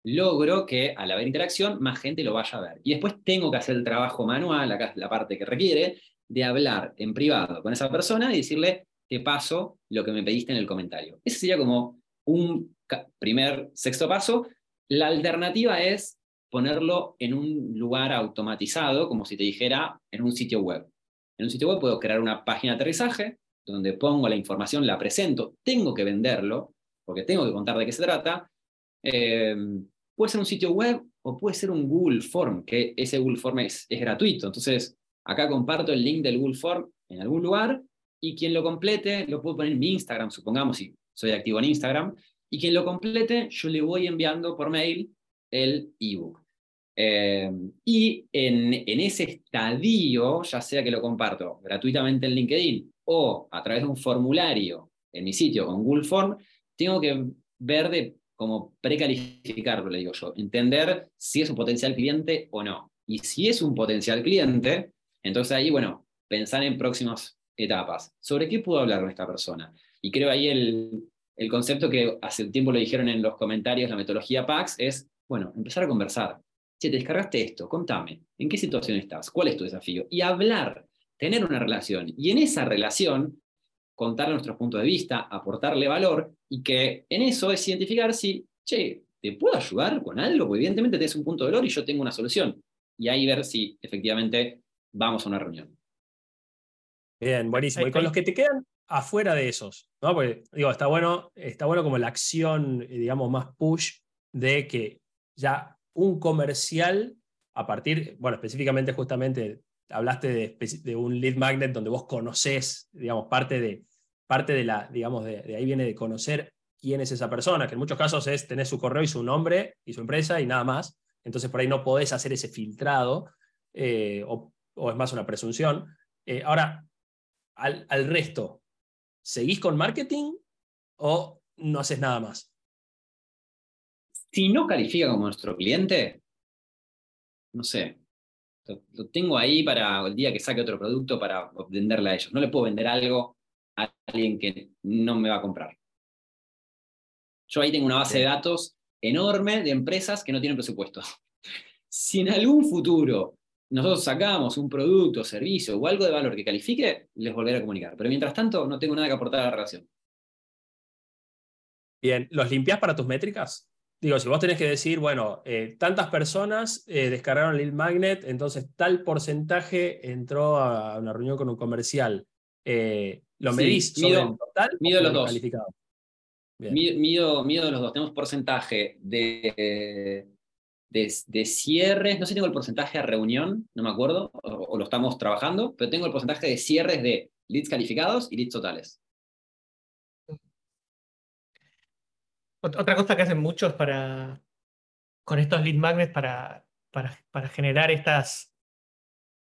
logro que al haber interacción más gente lo vaya a ver. Y después tengo que hacer el trabajo manual, acá es la parte que requiere, de hablar en privado con esa persona y decirle, te paso lo que me pediste en el comentario. Ese sería como un primer, sexto paso. La alternativa es ponerlo en un lugar automatizado, como si te dijera en un sitio web. En un sitio web puedo crear una página de aterrizaje donde pongo la información, la presento, tengo que venderlo, porque tengo que contar de qué se trata. Em, puede ser un sitio web o puede ser un Google Form, que ese Google Form es, es gratuito. Entonces, acá comparto el link del Google Form en algún lugar y quien lo complete lo puedo poner en mi Instagram, supongamos si soy activo en Instagram, y quien lo complete, yo le voy enviando por mail el ebook. Eh, y en, ese estadio, ya sea que lo comparto gratuitamente en LinkedIn o a través de un formulario en mi sitio con Google Form, tengo que ver de cómo precalificarlo, le digo yo, entender si es un potencial cliente o no. Y si es un potencial cliente, entonces ahí, bueno, pensar en próximas etapas. ¿Sobre qué puedo hablar con esta persona? Y creo ahí el, el concepto que hace un tiempo lo dijeron en los comentarios, la metodología PAX, es, bueno, empezar a conversar. Si te descargaste esto, contame, ¿en qué situación estás? ¿Cuál es tu desafío? Y hablar, tener una relación. Y en esa relación, contar nuestros puntos de vista, aportarle valor, y que en eso es identificar si, che, ¿te puedo ayudar con algo? Porque evidentemente tienes un punto de valor y yo tengo una solución. Y ahí ver si efectivamente vamos a una reunión. Bien, buenísimo. Y con los que te quedan, afuera de esos, ¿no? Porque, digo, está bueno, está bueno como la acción, digamos, más push de que ya un comercial, a partir, bueno, específicamente justamente hablaste de, de un lead magnet donde vos conocés, digamos, parte de, parte de la, digamos, de, ahí viene de conocer quién es esa persona, que en muchos casos es tener su correo y su nombre y su empresa y nada más. Entonces por ahí no podés hacer ese filtrado eh, o, es más una presunción. Eh, ahora, al, al, resto, ¿seguís con marketing o no haces nada más? Si no califica como nuestro cliente, no sé, lo, tengo ahí para el día que saque otro producto para venderle a ellos. No le puedo vender algo a alguien que no me va a comprar. Yo ahí tengo una base de datos enorme de empresas que no tienen presupuesto. Si en algún futuro nosotros sacamos un producto, servicio o algo de valor que califique, les volveré a comunicar. Pero mientras tanto, no tengo nada que aportar a la relación. Bien, ¿los limpias para tus métricas? Digo, si vos tenés que decir, bueno, eh, tantas personas eh, descargaron Lead Magnet, entonces tal porcentaje entró a una reunión con un comercial. Eh, ¿Lo medís mido, total? Mido los dos. Mido, mido, los dos. Tenemos porcentaje de de, cierres, no sé si tengo el porcentaje a reunión, no me acuerdo, o, lo estamos trabajando, pero tengo el porcentaje de cierres de leads calificados y leads totales. Otra cosa que hacen muchos para, con estos lead magnets para, para, para generar estas,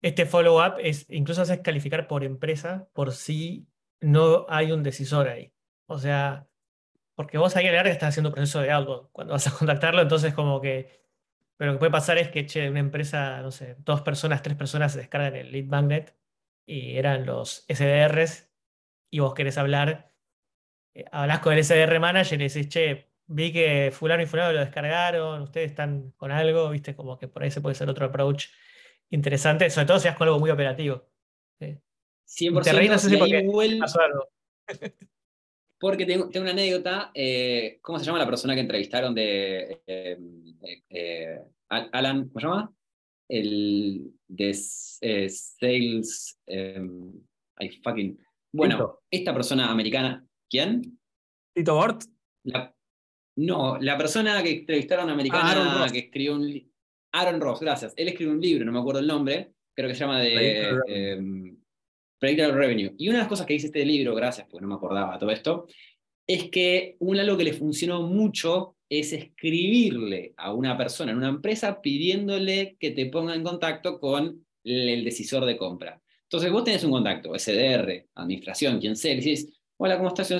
este follow-up es incluso hacer calificar por empresa por si no hay un decisor ahí. O sea, porque vos ahí a la larga estás haciendo proceso de algo cuando vas a contactarlo, entonces como que pero lo que puede pasar es que, che, una empresa, no sé, dos personas, tres personas se descargan el lead magnet y eran los SDRs y vos querés hablar, eh, hablas con el SDR manager y decís, che, vi que fulano y fulano lo descargaron, ustedes están con algo, viste, como que por ahí se puede ser otro approach interesante, sobre todo si haces con algo muy operativo. 100% te no sé si porque pasó algo. Porque tengo, tengo una anécdota. eh, ¿Cómo se llama la persona que entrevistaron de eh, eh, Al- Alan? ¿Cómo se llama? El de Sales. ay, fucking. Bueno, Tito. esta persona americana. ¿Quién? Tito Bort, La- no, la persona que entrevistaron americana Ah, que escribió un Aaron Ross, gracias. Él escribió un libro, no me acuerdo el nombre, creo que se llama de Predictable Revenue. Y una de las cosas que dice este libro, gracias, porque no me acordaba todo esto, es que un algo que le funcionó mucho es escribirle a una persona en una empresa pidiéndole que te ponga en contacto con el decisor de compra. Entonces vos tenés un contacto, SDR, administración, quien sea, y decís, hola, ¿cómo estás?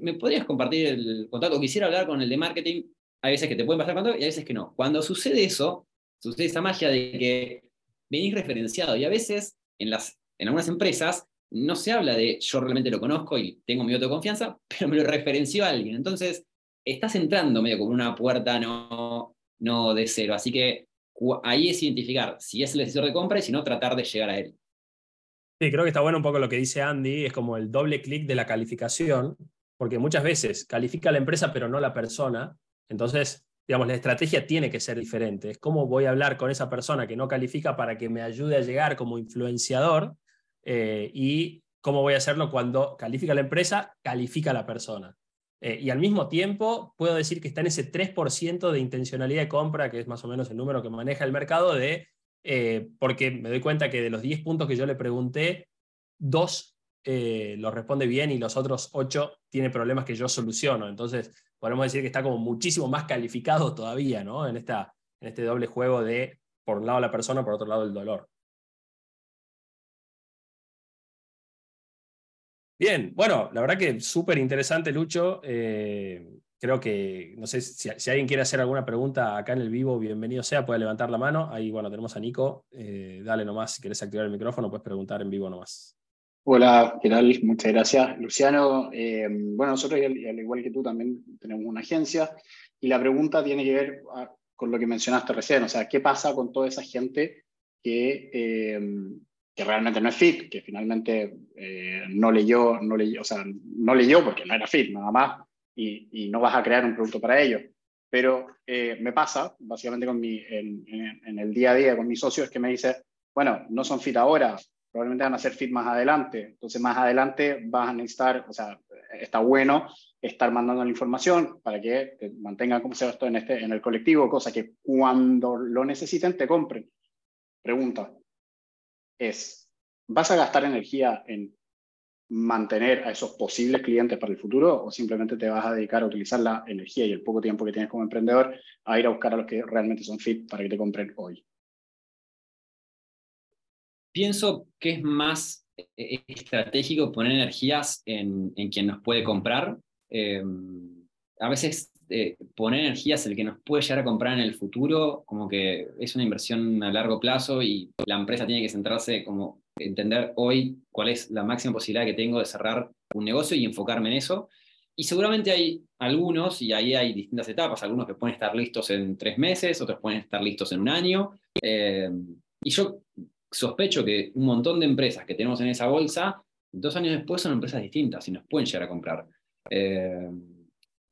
¿Me podrías compartir el contacto? Quisiera hablar con el de marketing. Hay veces que te pueden pasar contacto y hay veces que no. Cuando sucede eso, sucede esa magia de que venís referenciado y a veces en, las, en algunas empresas no se habla de yo realmente lo conozco y tengo mi voto de confianza, pero me lo referenció alguien. Entonces, estás entrando medio como una puerta no, no de cero. Así que ahí es identificar si es el decisor de compra y si no, tratar de llegar a él. Sí, creo que está bueno un poco lo que dice Andy, es como el doble clic de la calificación, porque muchas veces califica la empresa pero no la persona, entonces, digamos, la estrategia tiene que ser diferente. Es cómo voy a hablar con esa persona que no califica para que me ayude a llegar como influenciador eh, y cómo voy a hacerlo cuando califica la empresa, califica la persona. Eh, y al mismo tiempo, puedo decir que está en ese 3% de intencionalidad de compra, que es más o menos el número que maneja el mercado, de eh, porque me doy cuenta que de los 10 puntos que yo le pregunté, dos eh, los responde bien y los otros 8 tiene problemas que yo soluciono. Entonces, podemos decir que está como muchísimo más calificado todavía, ¿no? En, esta, en este doble juego de, por un lado la persona, por otro lado el dolor. Bien, bueno, la verdad que súper interesante, Lucho. Eh, creo que, no sé, si, alguien quiere hacer alguna pregunta acá en el vivo, bienvenido sea, puede levantar la mano. Ahí, bueno, tenemos a Nico. Eh, dale nomás, si quieres activar el micrófono, puedes preguntar en vivo nomás. Hola, ¿qué tal? Muchas gracias. Luciano, eh, bueno, nosotros, al, al igual que tú, también tenemos una agencia y la pregunta tiene que ver a, con lo que mencionaste recién, o sea, ¿qué pasa con toda esa gente que, que realmente no es fit, que finalmente eh, no leyó, no leyó, o sea, no leyó porque no era fit, nada más, y, y no vas a crear un producto para ellos? Pero eh, me pasa, básicamente con mi, en, en, en el día a día con mis socios, que me dice, bueno, no son fit ahora, probablemente van a ser fit más adelante. Entonces, más adelante vas a necesitar, o sea, está bueno estar mandando la información para que te mantengan, como se esto en, este, en el colectivo, cosa que cuando lo necesiten te compren. Pregunta es, ¿vas a gastar energía en mantener a esos posibles clientes para el futuro o simplemente te vas a dedicar a utilizar la energía y el poco tiempo que tienes como emprendedor a ir a buscar a los que realmente son fit para que te compren hoy? pienso que es más estratégico poner energías en, en quien nos puede comprar. Eh, a veces eh, poner energías en el que nos puede llegar a comprar en el futuro, como que es una inversión a largo plazo y la empresa tiene que centrarse como entender hoy cuál es la máxima posibilidad que tengo de cerrar un negocio y enfocarme en eso. Y seguramente hay algunos, y ahí hay distintas etapas, algunos que pueden estar listos en tres meses, otros pueden estar listos en un año. Eh, y yo sospecho que un montón de empresas que tenemos en esa bolsa, dos años después son empresas distintas y nos pueden llegar a comprar. Eh,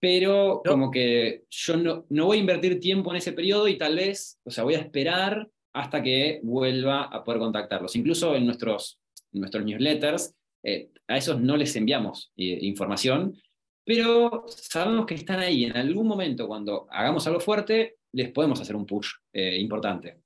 pero como que yo no, no voy a invertir tiempo en ese periodo y tal vez, o sea, voy a esperar hasta que vuelva a poder contactarlos. Incluso en nuestros, en nuestros newsletters, eh, a esos no les enviamos eh, información, pero sabemos que están ahí. En algún momento, cuando hagamos algo fuerte, les podemos hacer un push eh, importante.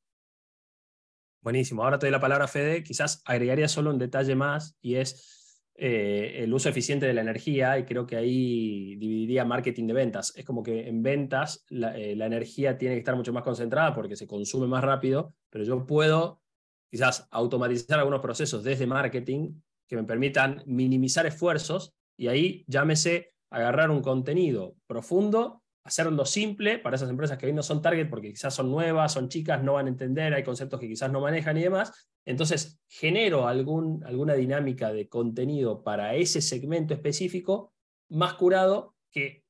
Buenísimo. Ahora te doy la palabra a Fede. Quizás agregaría solo un detalle más y es eh, el uso eficiente de la energía y creo que ahí dividiría marketing de ventas. Es como que en ventas la, eh, la energía tiene que estar mucho más concentrada porque se consume más rápido, pero yo puedo quizás automatizar algunos procesos desde marketing que me permitan minimizar esfuerzos y ahí llámese agarrar un contenido profundo hacerlo simple para esas empresas que hoy no son target porque quizás son nuevas, son chicas, no van a entender, hay conceptos que quizás no manejan y demás. Entonces, genero alguna dinámica de contenido para ese segmento específico más curado que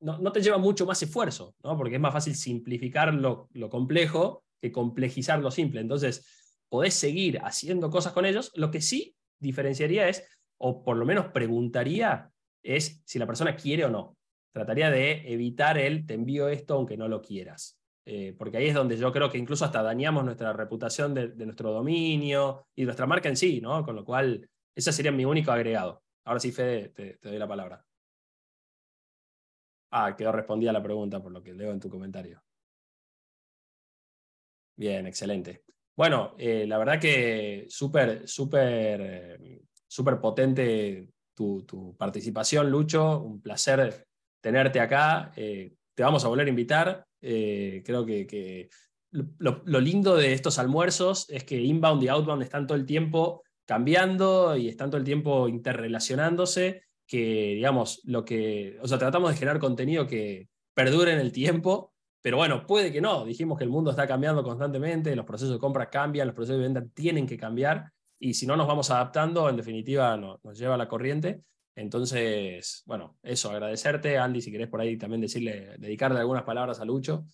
no, no te lleva mucho más esfuerzo, ¿no? porque es más fácil simplificar lo, lo complejo que complejizar lo simple. Entonces, podés seguir haciendo cosas con ellos. Lo que sí diferenciaría es o por lo menos preguntaría, es si la persona quiere o no. Trataría de evitar el te envío esto aunque no lo quieras. Eh, porque ahí es donde yo creo que incluso hasta dañamos nuestra reputación de, nuestro dominio y nuestra marca en sí, ¿no? Con lo cual, ese sería mi único agregado. Ahora sí, Fede, te, doy la palabra. Ah, quedó respondida la pregunta por lo que leo en tu comentario. Bien, excelente. Bueno, eh, la verdad que súper, súper, eh, súper potente tu, tu, participación, Lucho. Un placer tenerte acá. te vamos a volver a invitar. Eh, creo que, lo, lindo de estos almuerzos es que inbound y outbound están todo el tiempo cambiando y están todo el tiempo interrelacionándose, que digamos, lo que, o sea, tratamos de generar contenido que perdure en el tiempo, pero bueno, puede que no, dijimos que el mundo está cambiando constantemente, los procesos de compra cambian, los procesos de venta tienen que cambiar, y si no nos vamos adaptando, en definitiva nos lleva a la corriente. Entonces, bueno, eso, agradecerte, Andy, si querés por ahí también decirle, dedicarle algunas palabras a Lucho.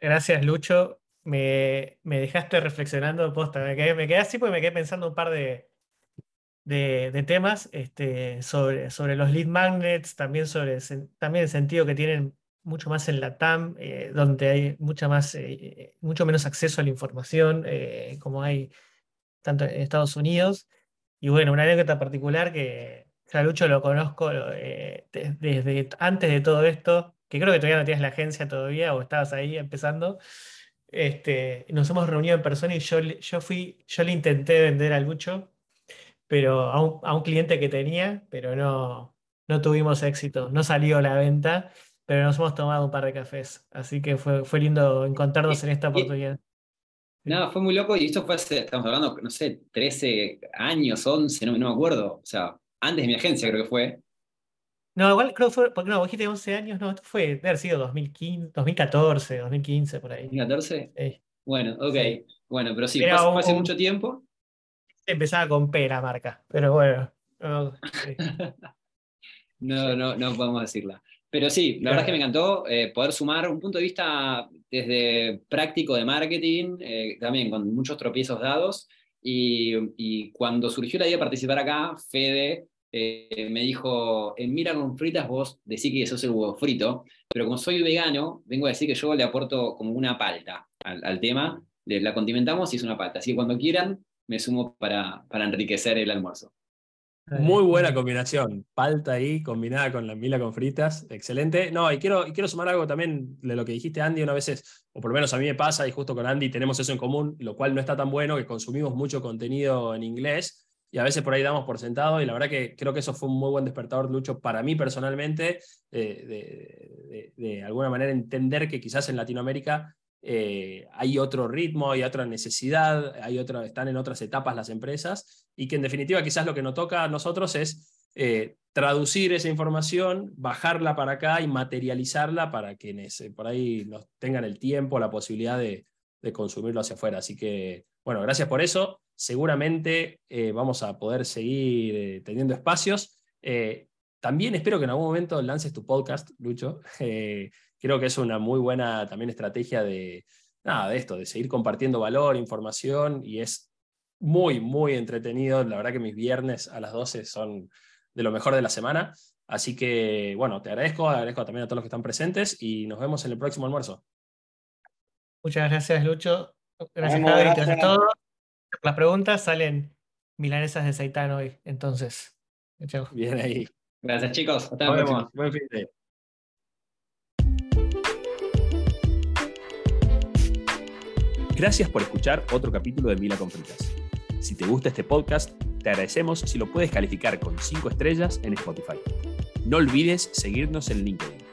Gracias, Lucho. Me, dejaste reflexionando, posta. Me quedé, me quedé así porque me quedé pensando un par de, de, temas este, sobre, sobre los lead magnets, también sobre también el sentido que tienen mucho más en la TAM, eh, donde hay mucha más, eh, mucho menos acceso a la información, eh, como hay tanto en Estados Unidos. Y bueno, una anécdota particular que Lucho lo conozco eh, desde antes de todo esto, que creo que todavía no tienes la agencia todavía o estabas ahí empezando. Este, nos hemos reunido en persona y yo, yo, fui, yo le intenté vender a Lucho, pero a un, a un cliente que tenía, pero no, no tuvimos éxito, no salió la venta, pero nos hemos tomado un par de cafés, así que fue, fue lindo encontrarnos en esta oportunidad. No, fue muy loco y esto fue hace, estamos hablando, no sé, 13 años, 11, no, no me acuerdo. O sea, antes de mi agencia creo que fue. No, igual creo que fue, porque no, vos dijiste 11 años, no, esto fue, debe haber sido 2015, 2014, 2015, por ahí. ¿2014? Bueno, ok. Bueno, pero sí, fue, hace mucho tiempo. Empezaba con P la marca, pero bueno. No, no, no, podemos decirla. Pero sí, la verdad es que me encantó eh, poder sumar un punto de vista desde práctico de marketing, eh, también con muchos tropiezos dados, y, cuando surgió la idea de participar acá, Fede eh, me dijo, en Mira con fritas vos decís que sos el huevo frito, pero como soy vegano, vengo a decir que yo le aporto como una palta al, tema, la condimentamos y es una palta. Así que cuando quieran, me sumo para, para enriquecer el almuerzo. Muy buena combinación. Palta ahí combinada con la mila con fritas. Excelente. No, y quiero, y quiero sumar algo también de lo que dijiste, Andy. Una vez, o por lo menos a mí me pasa, y justo con Andy tenemos eso en común, lo cual no está tan bueno, que consumimos mucho contenido en inglés y a veces por ahí damos por sentado. Y la verdad que creo que eso fue un muy buen despertador, Lucho, para mí personalmente, de, de alguna manera entender que quizás en Latinoamérica eh, hay otro ritmo, hay otra necesidad, hay otra, están en otras etapas las empresas y que en definitiva quizás lo que nos toca a nosotros es eh, traducir esa información, bajarla para acá y materializarla para quienes por ahí nos tengan el tiempo, la posibilidad de, consumirlo hacia afuera. Así que, bueno, gracias por eso. Seguramente eh, vamos a poder seguir teniendo espacios. también espero que en algún momento lances tu podcast, Lucho creo que es una muy buena también estrategia de, nada, de esto, de seguir compartiendo valor, información, y es muy, muy entretenido. La verdad que mis viernes a las 12 son de lo mejor de la semana. Así que, bueno, te agradezco, agradezco también a todos los que están presentes y nos vemos en el próximo almuerzo. Muchas gracias, Lucho. Gracias, Javi. Gracias a todos. Las preguntas salen milanesas de Saitán hoy, entonces. Bien ahí. Gracias, chicos. Hasta luego. Buen fin de Gracias por escuchar otro capítulo de Mila con Fritas. Si te gusta este podcast, te agradecemos si lo puedes calificar con 5 estrellas en Spotify. No olvides seguirnos en LinkedIn.